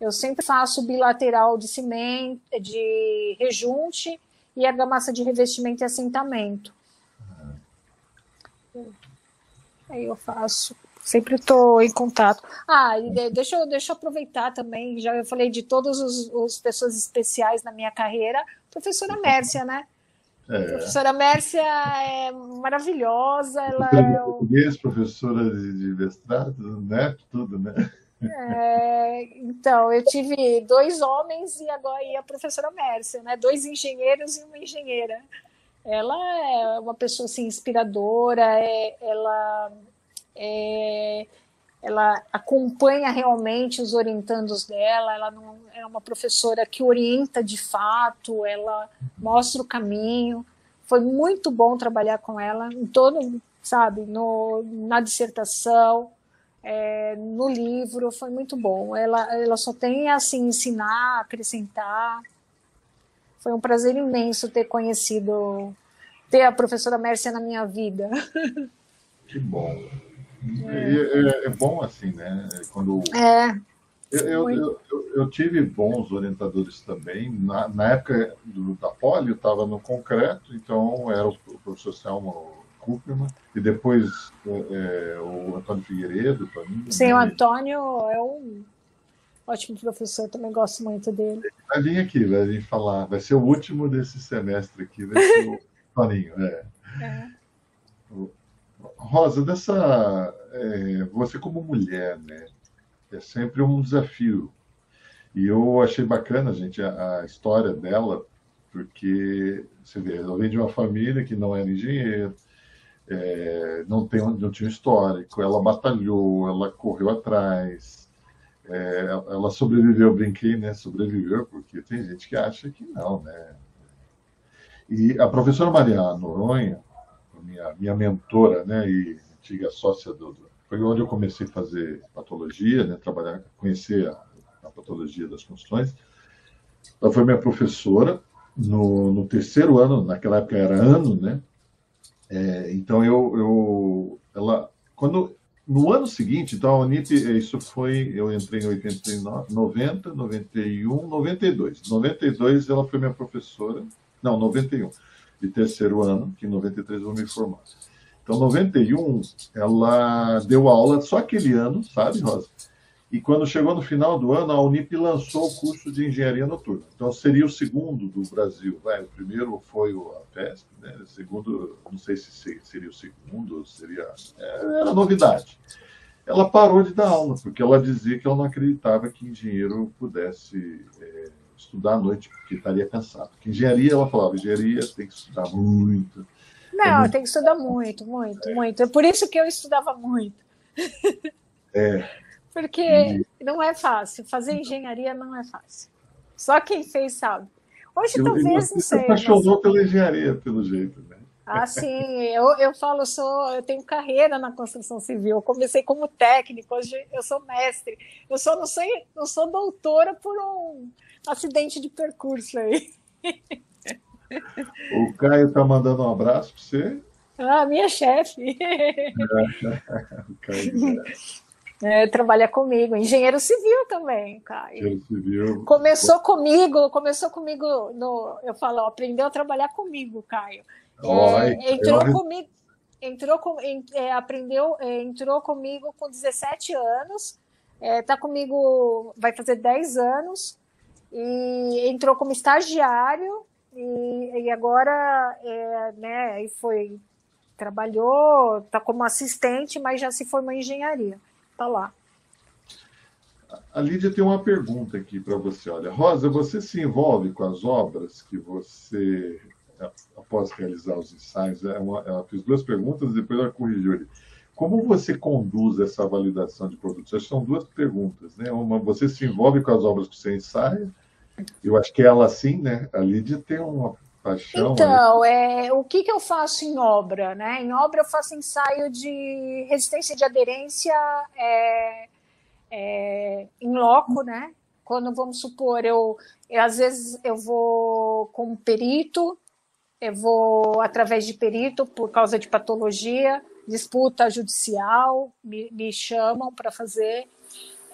S2: eu sempre faço bilateral de cimento, de rejunte e argamassa de revestimento e assentamento. Aí eu faço. Sempre estou em contato. Ah, deixa eu, deixa eu aproveitar também. Já eu falei de todas as pessoas especiais na minha carreira. Professora Mércia, né? É. Professora Mércia é maravilhosa. Ela é
S1: português, professora de, de mestrado, né? Tudo, né?
S2: É, então, eu tive dois homens e agora e a professora Mércia, né? Dois engenheiros e uma engenheira ela é uma pessoa assim, inspiradora, é, ela, é, ela acompanha realmente os orientandos dela, ela não é uma professora que orienta de fato, ela mostra o caminho. Foi muito bom trabalhar com ela em todo, sabe, no, na dissertação, é, no livro, foi muito bom. Ela, ela só tem assim ensinar, acrescentar. Foi um prazer imenso ter conhecido, ter a professora Mércia na minha vida.
S1: Que bom. É, é, é bom assim, né? Quando
S2: é.
S1: Eu, eu, eu, eu, tive bons orientadores também. Na, na época do, da Poli, eu estava no concreto, então era o, professor Selma Kupperman, e depois é, é, o Antônio Figueiredo também.
S2: Sim, né? o Antônio é um ótimo professor, também gosto muito dele.
S1: vai vir aqui, vai vir falar, vai ser o último desse semestre aqui, vai ser o Toninho, é. é. Rosa, dessa, é, você como mulher, né, é sempre um desafio. E eu achei bacana, gente, a, a história dela, porque você vê, ela vem de uma família que não era engenheiro, é, não, tem, não tinha histórico, ela batalhou, ela correu atrás, é, ela sobreviveu, eu brinquei, né? Sobreviveu, porque tem gente que acha que não, né? E a professora Maria Noronha, minha, minha mentora, né, e antiga sócia do, foi onde eu comecei a fazer patologia, né, trabalhar, conhecer a, a patologia das construções. Ela foi minha professora no, no, terceiro ano, naquela época era ano, né? É, então eu, eu, ela, quando no ano seguinte, então a Unip, isso foi, eu entrei em 89, 90, 91, 92. 92 ela foi minha professora, não, 91 de terceiro ano, que em 93 eu vou me formar. Então, 91, ela deu aula só aquele ano, sabe, Rosa? E quando chegou no final do ano, a Unip lançou o curso de engenharia noturna. Então, seria o segundo do Brasil. Vai, o primeiro foi o APESP, né? o segundo, não sei se seria o segundo, seria. É, era novidade. Ela parou de dar aula, porque ela dizia que ela não acreditava que engenheiro pudesse. É, estudar à noite, porque estaria cansado. Porque engenharia, ela falava, engenharia tem que estudar muito.
S2: Não, é muito... tem que estudar muito, muito, é. muito. É por isso que eu estudava muito.
S1: É.
S2: Porque não é fácil. Fazer engenharia não é fácil. Só quem fez sabe. Hoje eu, talvez não sei. Você
S1: apaixonou mas... pela engenharia, pelo jeito, né?
S2: Ah, sim, eu, eu falo, sou, eu tenho carreira na construção civil, eu comecei como técnico, hoje eu sou mestre. Eu só não, sei, não sou doutora por um, acidente de percurso aí.
S1: O Caio tá mandando um abraço para você.
S2: Ah, minha chefe.
S1: o Caio,
S2: É, trabalha comigo, engenheiro civil também, Caio.
S1: Engenheiro civil.
S2: Começou comigo, começou comigo no, eu falo, aprendeu a trabalhar comigo, Caio. é, entrou eu... comigo, entrou com, é, aprendeu, é, entrou comigo com 17 anos, está é, comigo, vai fazer 10 anos, e entrou como estagiário, e, e agora, é, né, e foi, trabalhou, está como assistente, mas já se formou em engenharia, está lá.
S1: A Lídia tem uma pergunta aqui para você. Olha, Rosa, você se envolve com as obras que você após realizar os ensaios, é ela fez duas perguntas e depois ela corrigiu ali. Como você conduz essa validação de produtos? Acho que são duas perguntas, né? Uma, você se envolve com as obras que você ensaia? Eu acho que ela, sim, né? A Lídia tem uma paixão.
S2: Então, é, o que, que eu faço em obra, né? Em obra eu faço ensaio de resistência de aderência é, é, em loco, né? Quando, vamos supor, eu, eu às vezes eu vou com um perito eu vou através de perito por causa de patologia, disputa judicial, me, me chamam para fazer,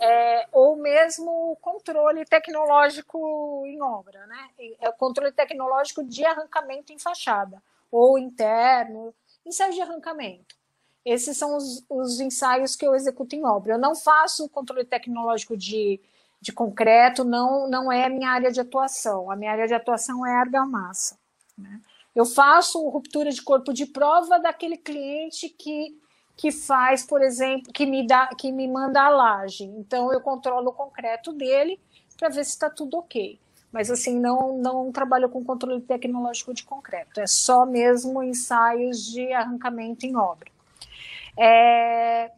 S2: é, ou mesmo controle tecnológico em obra, né? É o controle tecnológico de arrancamento em fachada, ou interno, ensaio de arrancamento. Esses são os, os ensaios que eu executo em obra. Eu não faço controle tecnológico de, de concreto, não, não é a minha área de atuação. A minha área de atuação é argamassa. Né? Eu faço ruptura de corpo de prova daquele cliente que, que faz, por exemplo, que me, dá, que me manda a laje. Então, eu controlo o concreto dele para ver se está tudo ok. Mas, assim, não, não trabalho com controle tecnológico de concreto. É só mesmo ensaios de arrancamento em obra. É...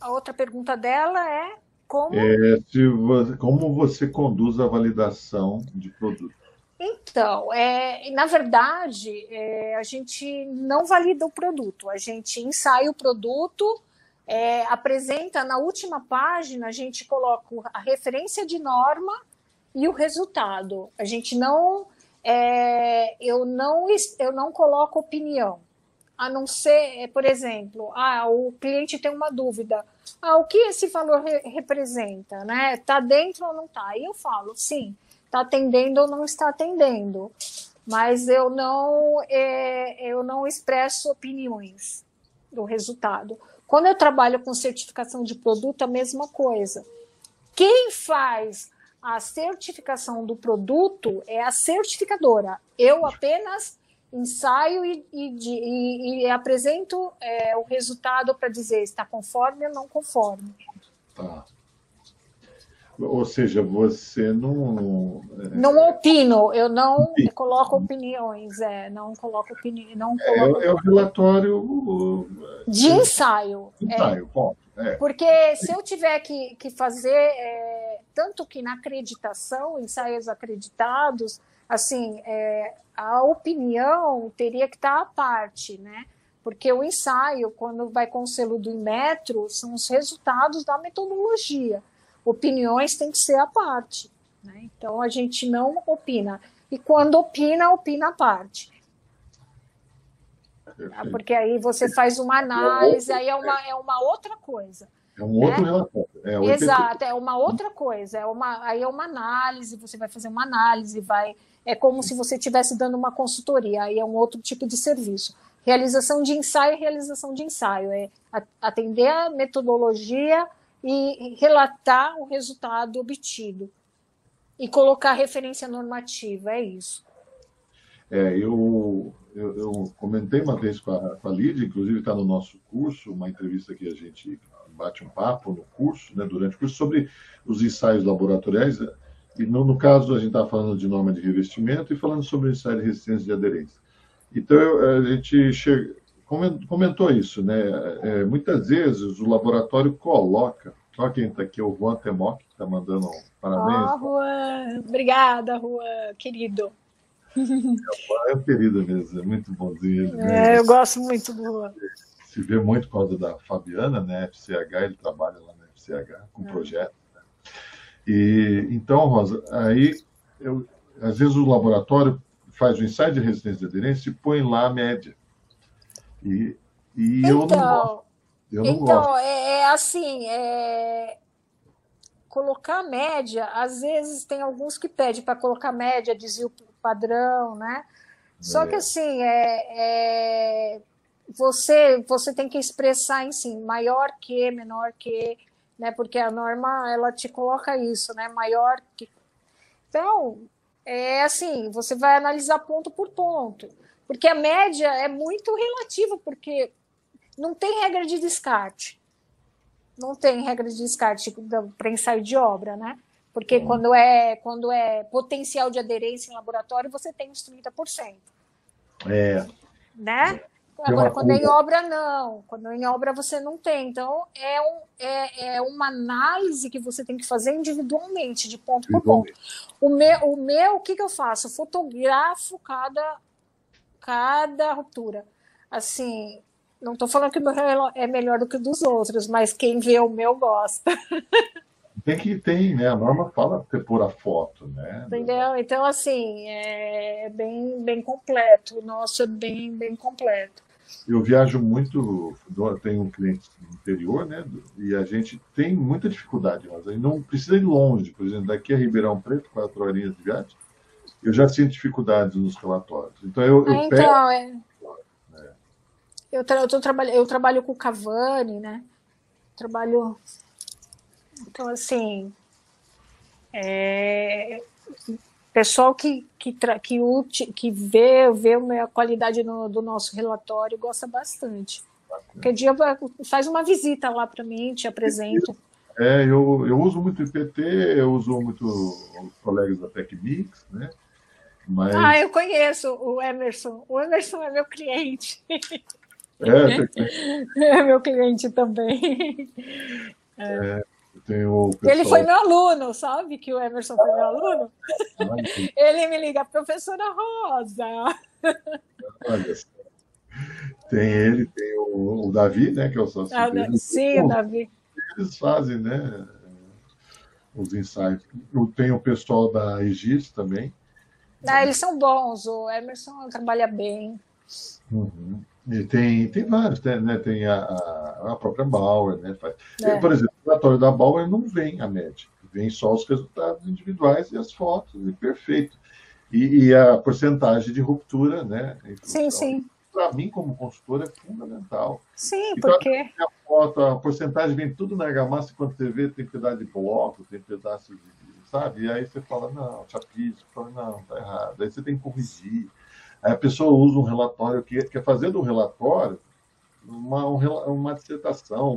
S2: A outra pergunta dela é como...
S1: É, você, como você conduz a validação de produto?
S2: Então, é, na verdade, é, a gente não valida o produto, a gente ensaia o produto, é, apresenta na última página, a gente coloca a referência de norma e o resultado. A gente não, é, eu não, eu não coloco opinião, a não ser, é, por exemplo, ah, o cliente tem uma dúvida, ah, o que esse valor re representa, né? Tá dentro ou não tá? Aí eu falo, sim está atendendo ou não está atendendo. Mas eu não, é, eu não expresso opiniões do resultado. Quando eu trabalho com certificação de produto, a mesma coisa. Quem faz a certificação do produto é a certificadora. Eu apenas ensaio e, e, e, e apresento é, o resultado para dizer está conforme ou não conforme. Tá.
S1: Ou seja, você não.
S2: É, não opino, eu não coloco opiniões, é, não coloco opinião. Não
S1: é, coloco... É, é o relatório.
S2: De ensaio.
S1: Ensaio, é. ponto. É.
S2: Porque se eu tiver que, que fazer, é, tanto que na acreditação, ensaios acreditados, assim, é, a opinião teria que estar à parte, né? Porque o ensaio, quando vai com o selo do Inmetro, são os resultados da metodologia opiniões têm que ser à parte. Né? Então a gente não opina. E quando opina, opina à parte. Tá? Porque aí você faz uma análise, aí é uma, é uma outra coisa.
S1: É um outro né? relatório. É
S2: Exato, é uma outra coisa. É uma, aí é uma análise, você vai fazer uma análise, vai. É como se você estivesse dando uma consultoria, aí é um outro tipo de serviço. Realização de ensaio é realização de ensaio, é atender a metodologia e relatar o resultado obtido e colocar referência normativa, é isso.
S1: É, eu, eu, eu comentei uma vez com a, com a Lídia, inclusive está no nosso curso, uma entrevista que a gente bate um papo no curso, né, durante o curso, sobre os ensaios laboratoriais. E no, no caso, a gente está falando de norma de revestimento e falando sobre o ensaio de resistência de aderência. Então, eu, a gente chega, comentou isso, né? É, muitas vezes o laboratório coloca, olha quem está aqui, o Juan Temoc, que está mandando um parabéns.
S2: Oh, Juan, obrigada, Juan, querido.
S1: É, é um querido mesmo, é muito bonzinho. Ele,
S2: é, eu gosto muito do Juan.
S1: Se vê muito por causa da Fabiana, né? FCH, ele trabalha lá na FCH com é. projeto. Né? E então, Rosa, aí eu, às vezes o laboratório faz o ensaio de resistência de aderência e põe lá a média. E, e então, eu não então. Eu não
S2: então,
S1: gosto.
S2: É, é assim, é... colocar média, às vezes tem alguns que pedem para colocar média, desvio padrão, né? Só que é. assim, é, é, você, você tem que expressar em si, maior que, menor que, né? Porque a norma ela te coloca isso, né? Maior que. Então, é assim, você vai analisar ponto por ponto. Porque a média é muito relativa, porque não tem regra de descarte. Não tem regra de descarte para ensaio de obra, né? Porque hum. quando, é, quando é potencial de aderência em laboratório, você tem os 30%.
S1: É.
S2: Né? Agora, quando é em obra, não. Quando é em obra, você não tem. Então, é, um, é, é uma análise que você tem que fazer individualmente, de ponto por ponto. O meu, o meu, o que, que eu faço? Eu fotografo cada, cada ruptura. Assim, não estou falando que o meu é melhor do que o dos outros, mas quem vê o meu gosta.
S1: Tem que tem, né? A norma fala ter por a foto, né?
S2: Entendeu? Então, assim, é bem, bem completo. O nosso é bem, bem completo.
S1: Eu viajo muito, tenho um cliente no interior, né? E a gente tem muita dificuldade, mas aí não precisa ir longe. Por exemplo, daqui a Ribeirão Preto, quatro horinhas de viagem, eu já sinto dificuldades nos relatórios. Então, eu, eu
S2: ah, então, pego... é. é. Eu, tra eu, trabalho, eu trabalho com o Cavani, né? Trabalho então, assim, é, pessoal que, que, que, que vê, vê a qualidade no, do nosso relatório gosta bastante. Qualquer dia faz uma visita lá para mim, te apresento.
S1: É, eu, eu uso muito IPT, eu uso muito os colegas da TecMix, né?
S2: Mas... Ah, eu conheço o Emerson. O Emerson é meu cliente.
S1: É,
S2: é meu cliente também.
S1: É. É, Pessoal...
S2: Ele foi meu aluno, sabe que o Emerson foi meu aluno? Ele me liga, professora Rosa.
S1: Olha só. Tem ele, tem o, o Davi, né, que é o sócio
S2: ah, dele. Sim, o Davi.
S1: Eles fazem, né, os ensaios. Tem o pessoal da Egis também.
S2: Ah, eles são bons, o Emerson trabalha bem.
S1: Uhum. E tem, tem vários, né? Tem a, a própria Bauer, né? É. Por exemplo, o relatório da Bauer não vem a média, vem só os resultados individuais e as fotos, e perfeito. E, e a porcentagem de ruptura, né?
S2: Sim, sim.
S1: Para mim, como consultor, é fundamental.
S2: Sim, então, porque.
S1: A, foto, a porcentagem vem tudo na argamassa, quando você vê, tem pedaço de bloco, tem pedaço de. Sabe? E aí você fala, não, chapisco, fala, não, tá errado. Aí você tem que corrigir. Aí a pessoa usa um relatório, que quer fazer do relatório uma, uma dissertação,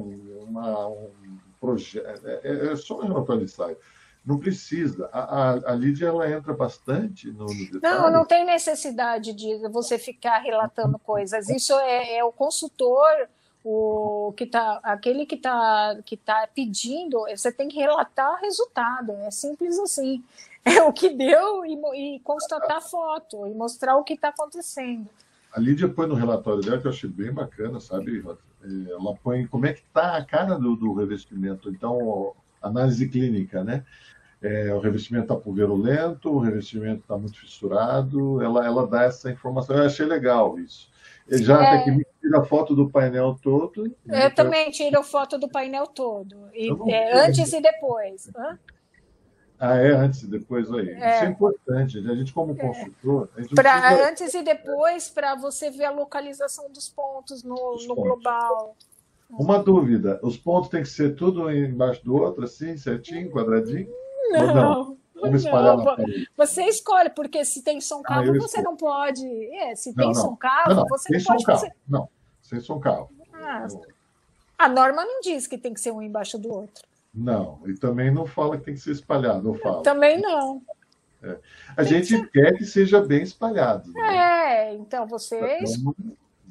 S1: uma, um projeto. É, é, é só um relatório de ensaio. Não precisa. A, a, a Lídia ela entra bastante no, no detalhe.
S2: Não, não tem necessidade de você ficar relatando coisas. Isso é, é o consultor, o que tá, aquele que está que tá pedindo, você tem que relatar resultado. É simples assim. É o que deu e, e constatar a foto e mostrar o que está acontecendo.
S1: A Lídia põe no relatório dela, que eu achei bem bacana, sabe? É, ela põe como é que está a cara do, do, revestimento. Então, análise clínica, né? É, o revestimento está pulverulento, o revestimento está muito fissurado. Ela, ela dá essa informação. Eu achei legal isso. Já é... até que tira foto do painel todo.
S2: Eu também tiro foto do painel todo. E, é, antes e depois. Hã?
S1: Ah, é antes e depois aí. É. Isso é importante. A gente, como é. consultor.
S2: É. Pra, precisa... Antes e depois, para você ver a localização dos pontos no, no pontos. global.
S1: Uma dúvida: os pontos têm que ser tudo embaixo do outro, assim, certinho, quadradinho?
S2: Não. não? Vamos espalhar não, Você escolhe, porque se tem som ah, carro, ah, você não pode. É, se tem não, som carro, não, você não pode fazer.
S1: Não, sem som carro.
S2: Ah, a norma não diz que tem que ser um embaixo do outro.
S1: Não, e também não fala que tem que ser espalhado, não fala.
S2: Também não.
S1: É. A tem gente que ser... quer que seja bem espalhado.
S2: Né? É, então vocês. Então,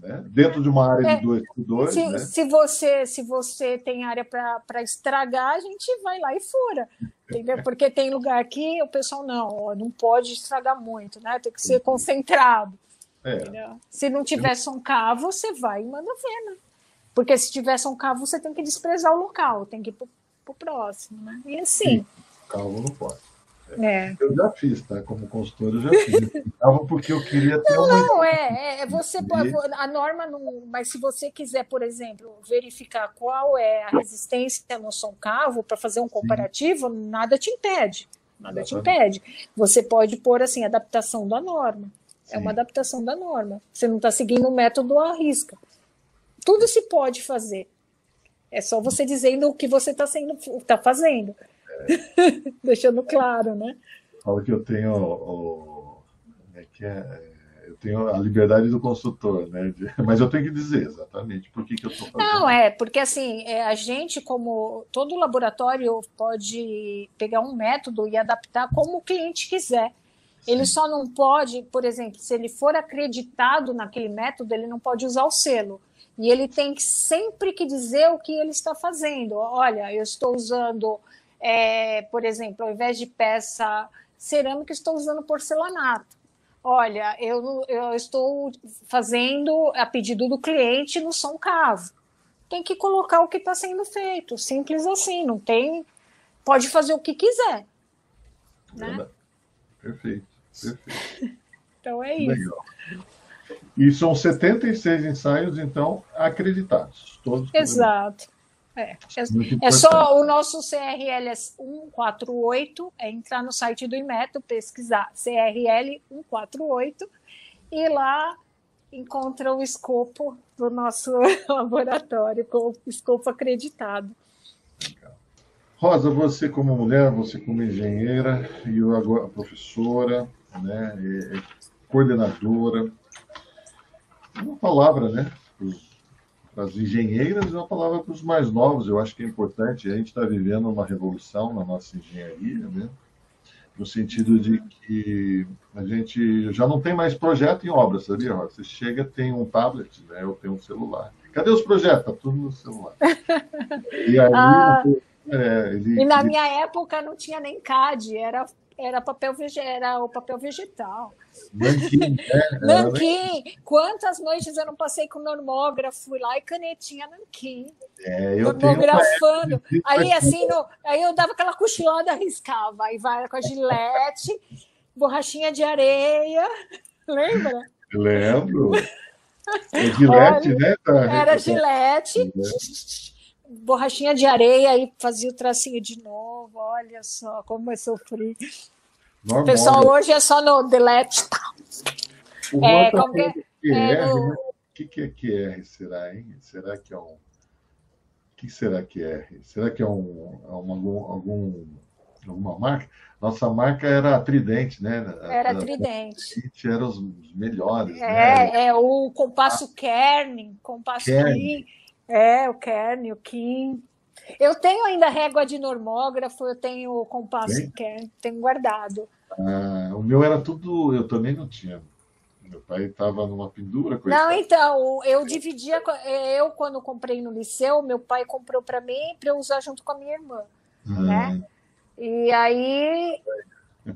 S1: né? Dentro de uma área é, de dois por dois.
S2: Se,
S1: né?
S2: se, você, se você tem área para estragar, a gente vai lá e fura. Entendeu? Porque tem lugar aqui, o pessoal não, não pode estragar muito, né? Tem que ser concentrado. É. Se não tiver som cavo, você vai e manda ver, né? Porque se tiver som cavo, você tem que desprezar o local, tem que ir para o próximo, né? E assim.
S1: Sim, calma não pode. É. Eu já fiz, tá? Como consultor, eu já fiz. Eu porque eu queria ter
S2: não, uma. Não, é, é você pode, a norma não. Mas se você quiser, por exemplo, verificar qual é a resistência no som cavo para fazer um comparativo, Sim. nada te impede. Nada Exatamente. te impede. Você pode pôr assim, adaptação da norma. Sim. É uma adaptação da norma. Você não está seguindo o método à risca. Tudo se pode fazer. É só você dizendo o que você está tá fazendo. É. Deixando claro, né?
S1: Fala que eu tenho o, é que é, é, eu tenho a liberdade do consultor, né? Mas eu tenho que dizer exatamente por que, que eu estou fazendo.
S2: Não, é, porque assim, é, a gente, como todo laboratório, pode pegar um método e adaptar como o cliente quiser. Sim. Ele só não pode, por exemplo, se ele for acreditado naquele método, ele não pode usar o selo. E ele tem sempre que dizer o que ele está fazendo. Olha, eu estou usando, é, por exemplo, ao invés de peça cerâmica, estou usando porcelanato. Olha, eu, eu estou fazendo a pedido do cliente no som cavo. Tem que colocar o que está sendo feito, simples assim, não tem. Pode fazer o que quiser. Né?
S1: Perfeito, perfeito.
S2: então é isso. Legal.
S1: E são 76 ensaios, então, acreditados. Todos
S2: Exato. É, é, é só o nosso CRL 148, é entrar no site do Imeto, pesquisar CRL 148 e lá encontra o escopo do nosso laboratório, com o escopo acreditado.
S1: Rosa, você como mulher, você como engenheira e eu agora professora, né, coordenadora, uma palavra, né? Para as engenheiras e uma palavra para os mais novos. Eu acho que é importante. A gente está vivendo uma revolução na nossa engenharia, né? no sentido de que a gente já não tem mais projeto em obra, sabia, Você chega, tem um tablet, né? Ou tem um celular. Cadê os projetos? Tá tudo no celular.
S2: E aí, ah, é, ele, e na ele... minha época não tinha nem CAD, era era papel era o papel vegetal.
S1: Nanquim,
S2: né? Nanquim. Quantas noites eu não passei com normógrafo, fui lá e canetinha nanquim.
S1: É,
S2: normografando. Aí assim, no, aí eu dava aquela cochilada, arriscava. Aí vai com a gilete, borrachinha de areia. Lembra?
S1: Lembro. É gilete, Olha, né?
S2: Era gilete borrachinha de areia e fazia o tracinho de novo. Olha só como eu sofri. Normal, o pessoal hoje é só no delete.
S1: O é, tá como que, é, no... né? O que, que é QR, será, hein? Será que é um. O que será que é? Será que é um, é uma, algum, alguma marca? Nossa marca era a Tridente, né?
S2: Era a Tridente.
S1: Tridente era os melhores.
S2: É, né? é o compasso ah, Kern, compasso Kern. É, o Kern, o Kim. Eu tenho ainda régua de normógrafo, eu tenho o compasso Bem? Kern, tenho guardado.
S1: Ah, o meu era tudo, eu também não tinha. Meu pai estava numa pendura.
S2: Não, então, eu dividia. Eu, quando comprei no liceu, meu pai comprou para mim para eu usar junto com a minha irmã. Ah. Né? E aí.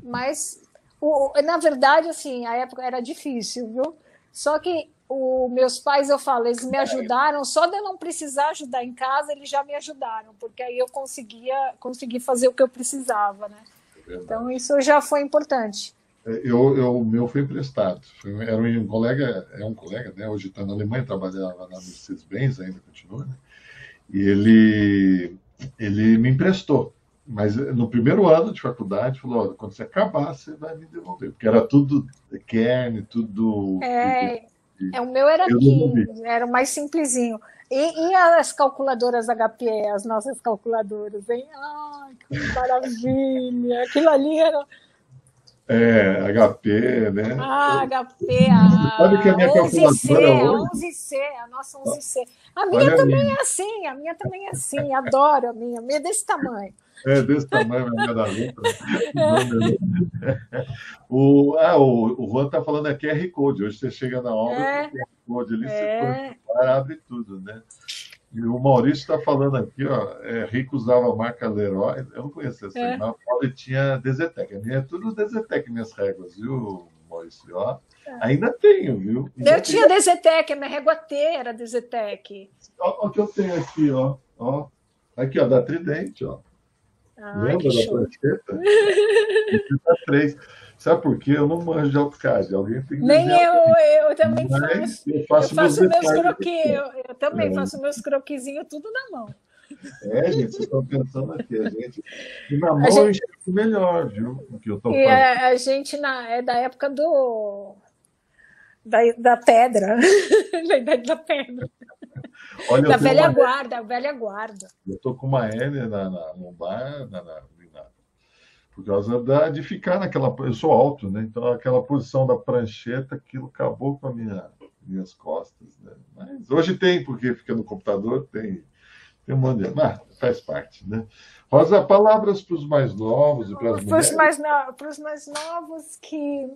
S2: Mas, o, na verdade, assim, a época era difícil, viu? Só que os meus pais, eu falo, eles me ajudaram, só de eu não precisar ajudar em casa, eles já me ajudaram, porque aí eu conseguia conseguir fazer o que eu precisava, né? É então isso já foi importante.
S1: É, eu, eu, o meu foi emprestado. Foi, era um colega, é um colega, né? Hoje está na Alemanha, trabalhava na Mercedes-Benz, ainda continua, né? E ele, ele me emprestou. Mas no primeiro ano de faculdade, falou: quando você acabar, você vai me devolver. Porque era tudo kern, tudo.
S2: É, é, o meu era 15, era o mais simplesinho. E, e, as calculadoras HP, as nossas calculadoras, hein? Ai, que maravilha! Aquilo ali era.
S1: É, HP, né?
S2: Ah, HP, a Sabe que a minha 11C, a 11C, a nossa 11C. A minha Olha também a é assim, a minha também é assim, adoro a minha, a minha é desse tamanho.
S1: É desse tamanho, a minha da letra. o, ah, o, o Juan está falando aqui é QR Code. Hoje você chega na obra, é, QR Code ali, é. você abre tudo, né? E o Maurício está falando aqui, ó, é, Rico usava a marca Leroy, eu não conheço essa, é. mas ele tinha Dezetec. A minha é tudo Dezetec, minhas réguas, viu, Maurício? Ó, é. ainda tenho, viu?
S2: Ainda eu tinha Dezetec, a minha régua T era Dezetec.
S1: Olha o que eu tenho aqui, ó. ó. Aqui, ó, da Tridente, ó. Ah, Lembra da prancheta? Tá três. Sabe por quê? Eu não manjo de AutoCAD. Alguém tem que
S2: Nem eu, eu também Mas faço. Eu faço, eu faço meus, meus croquis. Eu, eu, também é. faço meus croquisinhos tudo na mão.
S1: É, gente, vocês estão pensando aqui, a gente. E na mão gente... eu melhor, viu? O que eu tô
S2: e a, a, gente na, é da época do. Da, da pedra. da idade da pedra. Olha, da velha uma... guarda, a velha guarda.
S1: Eu tô com uma L na, na lombar, na, na, por causa da, de ficar naquela. Eu sou alto, né? Então aquela posição da prancheta, aquilo acabou com as minha, minhas costas. Né? Mas hoje tem, porque fica no computador, tem tem um monte de... Mas faz parte, né? Rosa, palavras para os mais novos e para as mulheres.
S2: Para os mais novos que,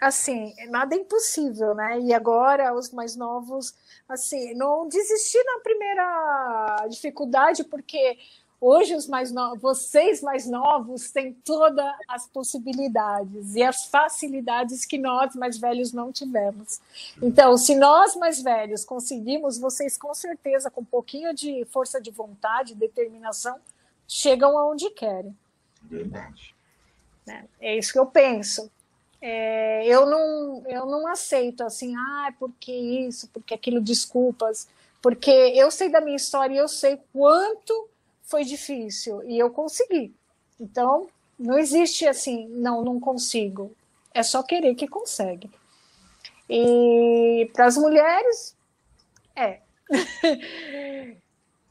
S2: assim, nada é impossível, né? E agora os mais novos, assim, não desistir na primeira dificuldade, porque Hoje, os mais novos, vocês mais novos têm todas as possibilidades e as facilidades que nós mais velhos não tivemos. Então, se nós mais velhos conseguimos, vocês com certeza, com um pouquinho de força de vontade, determinação, chegam aonde querem.
S1: Verdade.
S2: É, é isso que eu penso. É, eu, não, eu não aceito assim, ah, porque isso, porque aquilo, desculpas, porque eu sei da minha história e eu sei quanto foi difícil e eu consegui. Então, não existe assim, não, não consigo. É só querer que consegue. E para as mulheres, é.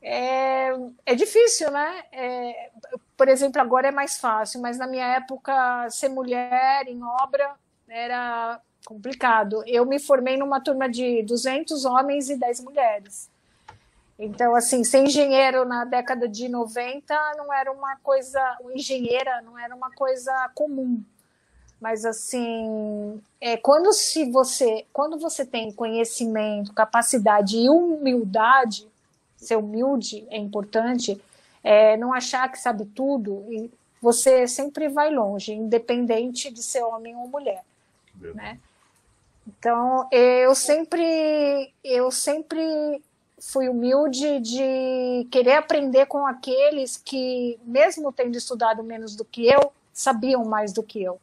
S2: é. É difícil, né? É, por exemplo, agora é mais fácil, mas na minha época, ser mulher em obra era complicado. Eu me formei numa turma de 200 homens e 10 mulheres. Então, assim, ser engenheiro na década de 90 não era uma coisa, engenheira não era uma coisa comum. Mas assim, é, quando se você, quando você tem conhecimento, capacidade e humildade, ser humilde é importante, é, não achar que sabe tudo e você sempre vai longe, independente de ser homem ou mulher, né? Então, eu sempre, eu sempre fui humilde de querer aprender com aqueles que, mesmo tendo estudado menos do que eu, sabiam mais do que eu.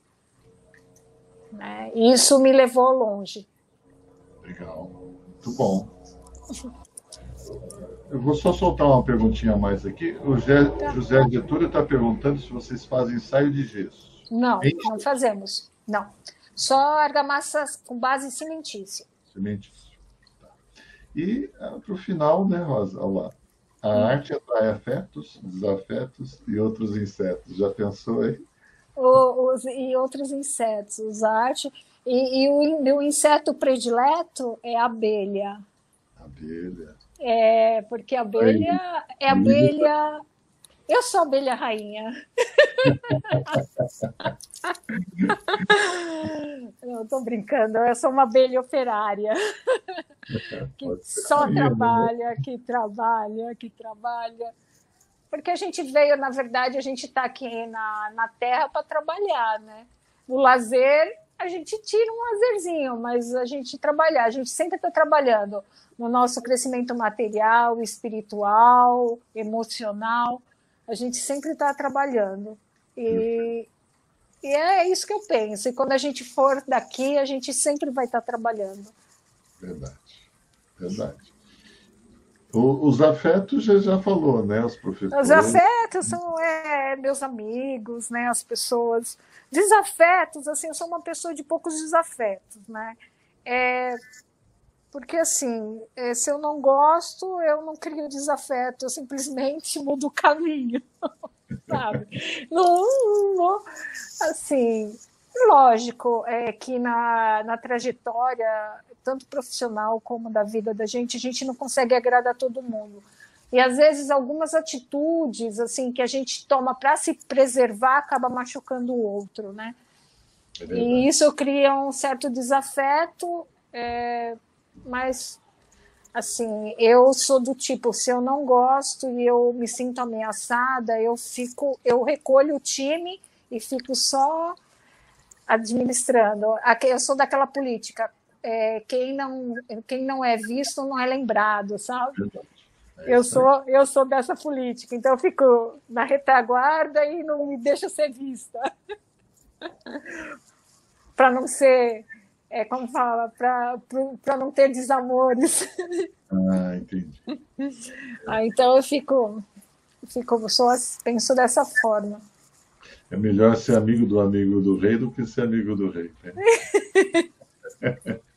S2: Né? E isso me levou longe.
S1: Legal, muito bom. Eu vou só soltar uma perguntinha a mais aqui. O tá. José Getúlio está perguntando se vocês fazem ensaio de gesso.
S2: Não, não fazemos. Não. Só argamassas com base cimentícia.
S1: Cimentícia. E ah, para o final, né, Rosa? Olha lá. A hum. arte atrai afetos, desafetos e outros insetos. Já pensou aí?
S2: O, os, e outros insetos. A arte. E, e o, meu inseto predileto é a abelha.
S1: Abelha.
S2: É, porque a abelha é abelha. Eu sou abelha rainha. Não, estou brincando, eu sou uma abelha operária. Que só trabalha, que trabalha, que trabalha. Porque a gente veio, na verdade, a gente está aqui na, na Terra para trabalhar, né? O lazer, a gente tira um lazerzinho, mas a gente trabalhar, a gente sempre está trabalhando no nosso crescimento material, espiritual, emocional a gente sempre está trabalhando. E, e, é isso que eu penso. E quando a gente for daqui, a gente sempre vai estar tá trabalhando.
S1: Verdade, verdade. O, os afetos já, já falou, né? Os professores.
S2: Os afetos são é, meus amigos, né? As pessoas. Desafetos, assim, eu sou uma pessoa de poucos desafetos, né? É, porque, assim, é, se eu não gosto, eu não crio desafeto, eu simplesmente mudo o caminho, sabe? não, não, assim, lógico é que na, na trajetória, tanto profissional como da vida da gente, a gente não consegue agradar todo mundo. E às vezes algumas atitudes assim que a gente toma para se preservar acaba machucando o outro, né? É e isso cria um certo desafeto é, mas assim, eu sou do tipo, se eu não gosto e eu me sinto ameaçada, eu fico, eu recolho o time e fico só administrando. Eu sou daquela política, é, quem, não, quem não é visto não é lembrado, sabe? É eu sou, eu sou dessa política, então eu fico na retaguarda e não me deixa ser vista. para não ser, é, como fala, para não ter desamores.
S1: Ah, entendi.
S2: Ah, então eu fico, fico sou, penso dessa forma.
S1: É melhor ser amigo do amigo do rei do que ser amigo do rei. Né?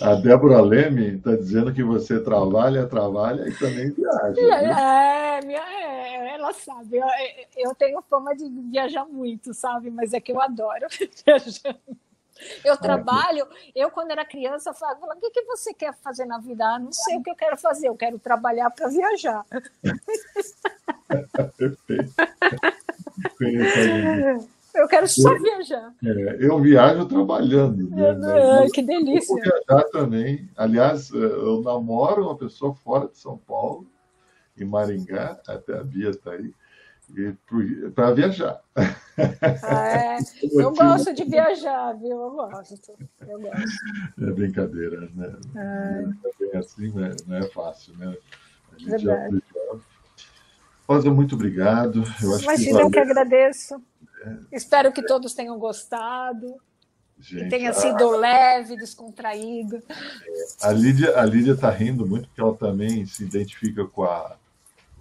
S1: A Débora Leme está dizendo que você trabalha, trabalha e também viaja.
S2: É, é, ela sabe. Eu, eu, tenho fama de viajar muito, sabe? Mas é que eu adoro viajar. Eu trabalho, eu quando era criança falava, o que, que você quer fazer na vida? Ah, não sei o que eu quero fazer, eu quero trabalhar para viajar. Perfeito. Eu quero só eu, viajar.
S1: É, eu viajo trabalhando.
S2: Né? que delícia. Eu
S1: viajar também. Aliás, eh, eu namoro uma pessoa fora de São Paulo, em Maringá, até a Bia está aí, para viajar.
S2: Ah, é. Eu gosto de viajar, viu? Eu gosto. Eu gosto.
S1: É brincadeira, né? É. é bem assim, né? não é fácil, né? A gente Verdade. já Rosa, muito obrigado.
S2: Eu Imagina, que eu que agradeço. Espero que todos tenham gostado. Gente, que tenha sido leve, descontraído.
S1: A Lídia a Lídia está rindo muito porque ela também se identifica com a,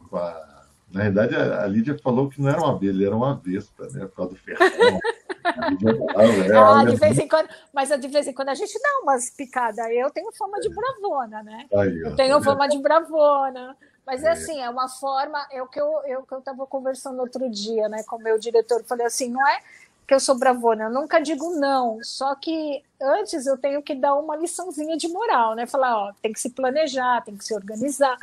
S1: com a na verdade, a Lídia falou que não era uma abelha, era uma vespa, né? Por causa do ferrão.
S2: ah, de vez em quando, mas de vez em quando a gente dá umas picadas. Eu tenho fama de bravona, né? Aí, eu tenho tá fama de bravona. Mas é assim, é uma forma, é o que eu eu estava conversando outro dia, né, com o meu diretor, falei assim, não é que eu sou bravona, eu nunca digo não, só que antes eu tenho que dar uma liçãozinha de moral, né, falar, ó, tem que se planejar, tem que se organizar.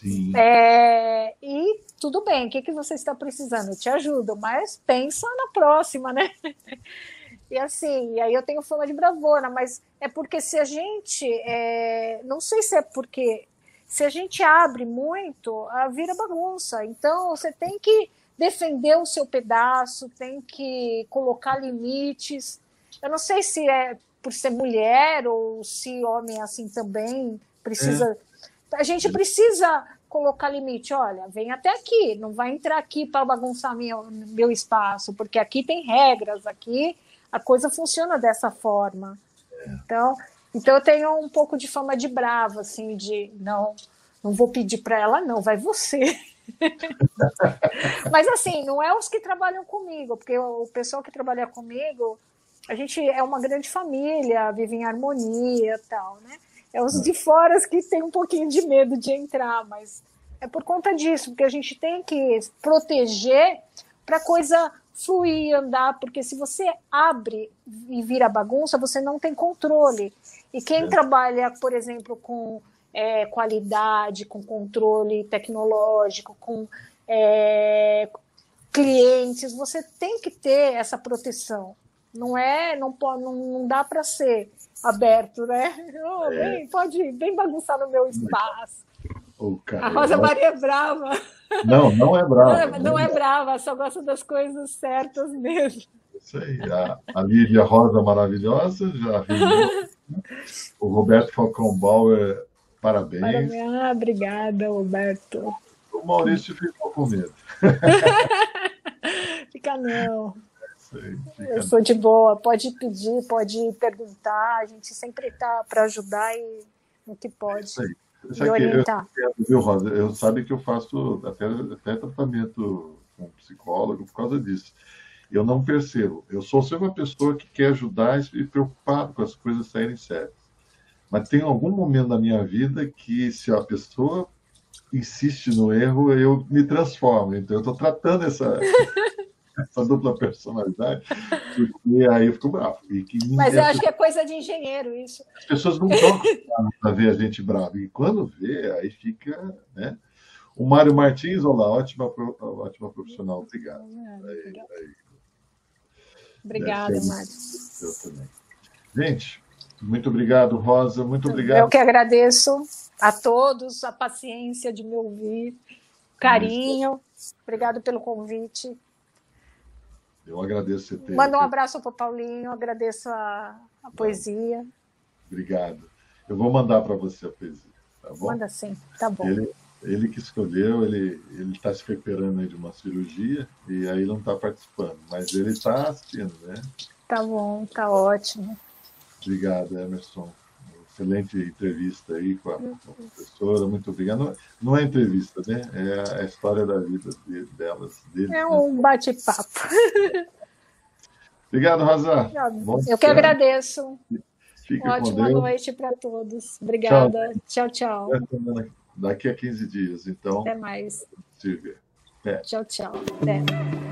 S2: Sim. É, e tudo bem, o que, que você está precisando? Eu te ajudo, mas pensa na próxima, né? E assim, e aí eu tenho fama de bravona, mas é porque se a gente, é, não sei se é porque se a gente abre muito, vira bagunça. Então, você tem que defender o seu pedaço, tem que colocar limites. Eu não sei se é por ser mulher ou se homem é assim também precisa. É. A gente precisa colocar limite. Olha, vem até aqui, não vai entrar aqui para bagunçar meu, meu espaço, porque aqui tem regras, aqui a coisa funciona dessa forma. É. Então, então eu tenho um pouco de fama de brava, assim, de não, não vou pedir para ela, não, vai você. Mas assim, não é os que trabalham comigo, porque o pessoal que trabalha comigo, a gente é uma grande família, vive em harmonia e tal, né? É os de fora que tem um pouquinho de medo de entrar, mas é por conta disso, porque a gente tem que proteger para a coisa fluir, andar, porque se você abre e vira bagunça, você não tem controle. E quem é. trabalha, por exemplo, com é, qualidade, com controle tecnológico, com é, clientes, você tem que ter essa proteção. Não é, não, pode, não, não dá para ser aberto, né? Oh, vem, pode vem bagunçar no meu espaço. Oh, a Rosa Maria é brava.
S1: Não, não é brava.
S2: Não, é, não é brava, só gosta das coisas certas mesmo.
S1: Isso aí. A, a Lívia Rosa maravilhosa, já viu. o Roberto Falcão Bauer, parabéns. parabéns.
S2: Ah, obrigada, Roberto.
S1: O Maurício ficou com medo.
S2: Fica não. Sei, fica eu sou de boa, pode pedir, pode perguntar, a gente sempre está para ajudar e no que pode. Isso aí.
S1: E orientar. Eu, viu, Rosa? Eu sabe que eu faço até, até tratamento com psicólogo por causa disso. Eu não percebo. Eu sou sempre uma pessoa que quer ajudar e preocupado com as coisas saírem certas. Mas tem algum momento na minha vida que, se a pessoa insiste no erro, eu me transformo. Então, eu estou tratando essa, essa dupla personalidade, porque aí eu fico bravo.
S2: Mas eu acho que é coisa de engenheiro isso.
S1: As pessoas não estão para ver a gente bravo. E quando vê, aí fica. Né? O Mário Martins, olá, ótima, ótima profissional, obrigado. Aí,
S2: aí. Obrigada, Mário. Eu também.
S1: Gente, muito obrigado, Rosa. Muito obrigado. Eu
S2: que agradeço a todos a paciência de me ouvir, carinho. Obrigado pelo convite.
S1: Eu agradeço você ter.
S2: Manda um abraço para o Paulinho, agradeço a, a poesia.
S1: Obrigado. Eu vou mandar para você a poesia. Tá bom?
S2: Manda sim, tá bom.
S1: Ele, ele que escolheu, ele está se recuperando de uma cirurgia e aí não está participando, mas ele está assistindo, né?
S2: Tá bom, tá ótimo.
S1: Obrigado, Emerson. Excelente entrevista aí com a, com a professora, muito obrigado. Não, não, é entrevista, né? É a história da vida de, delas. Deles,
S2: é um bate-papo.
S1: Obrigado, Rosa.
S2: Eu que agradeço. Fique Ótima noite para todos. Obrigada. Tchau, tchau. tchau.
S1: Daqui a 15 dias, então.
S2: Até mais.
S1: Ver.
S2: Tchau, tchau. Até.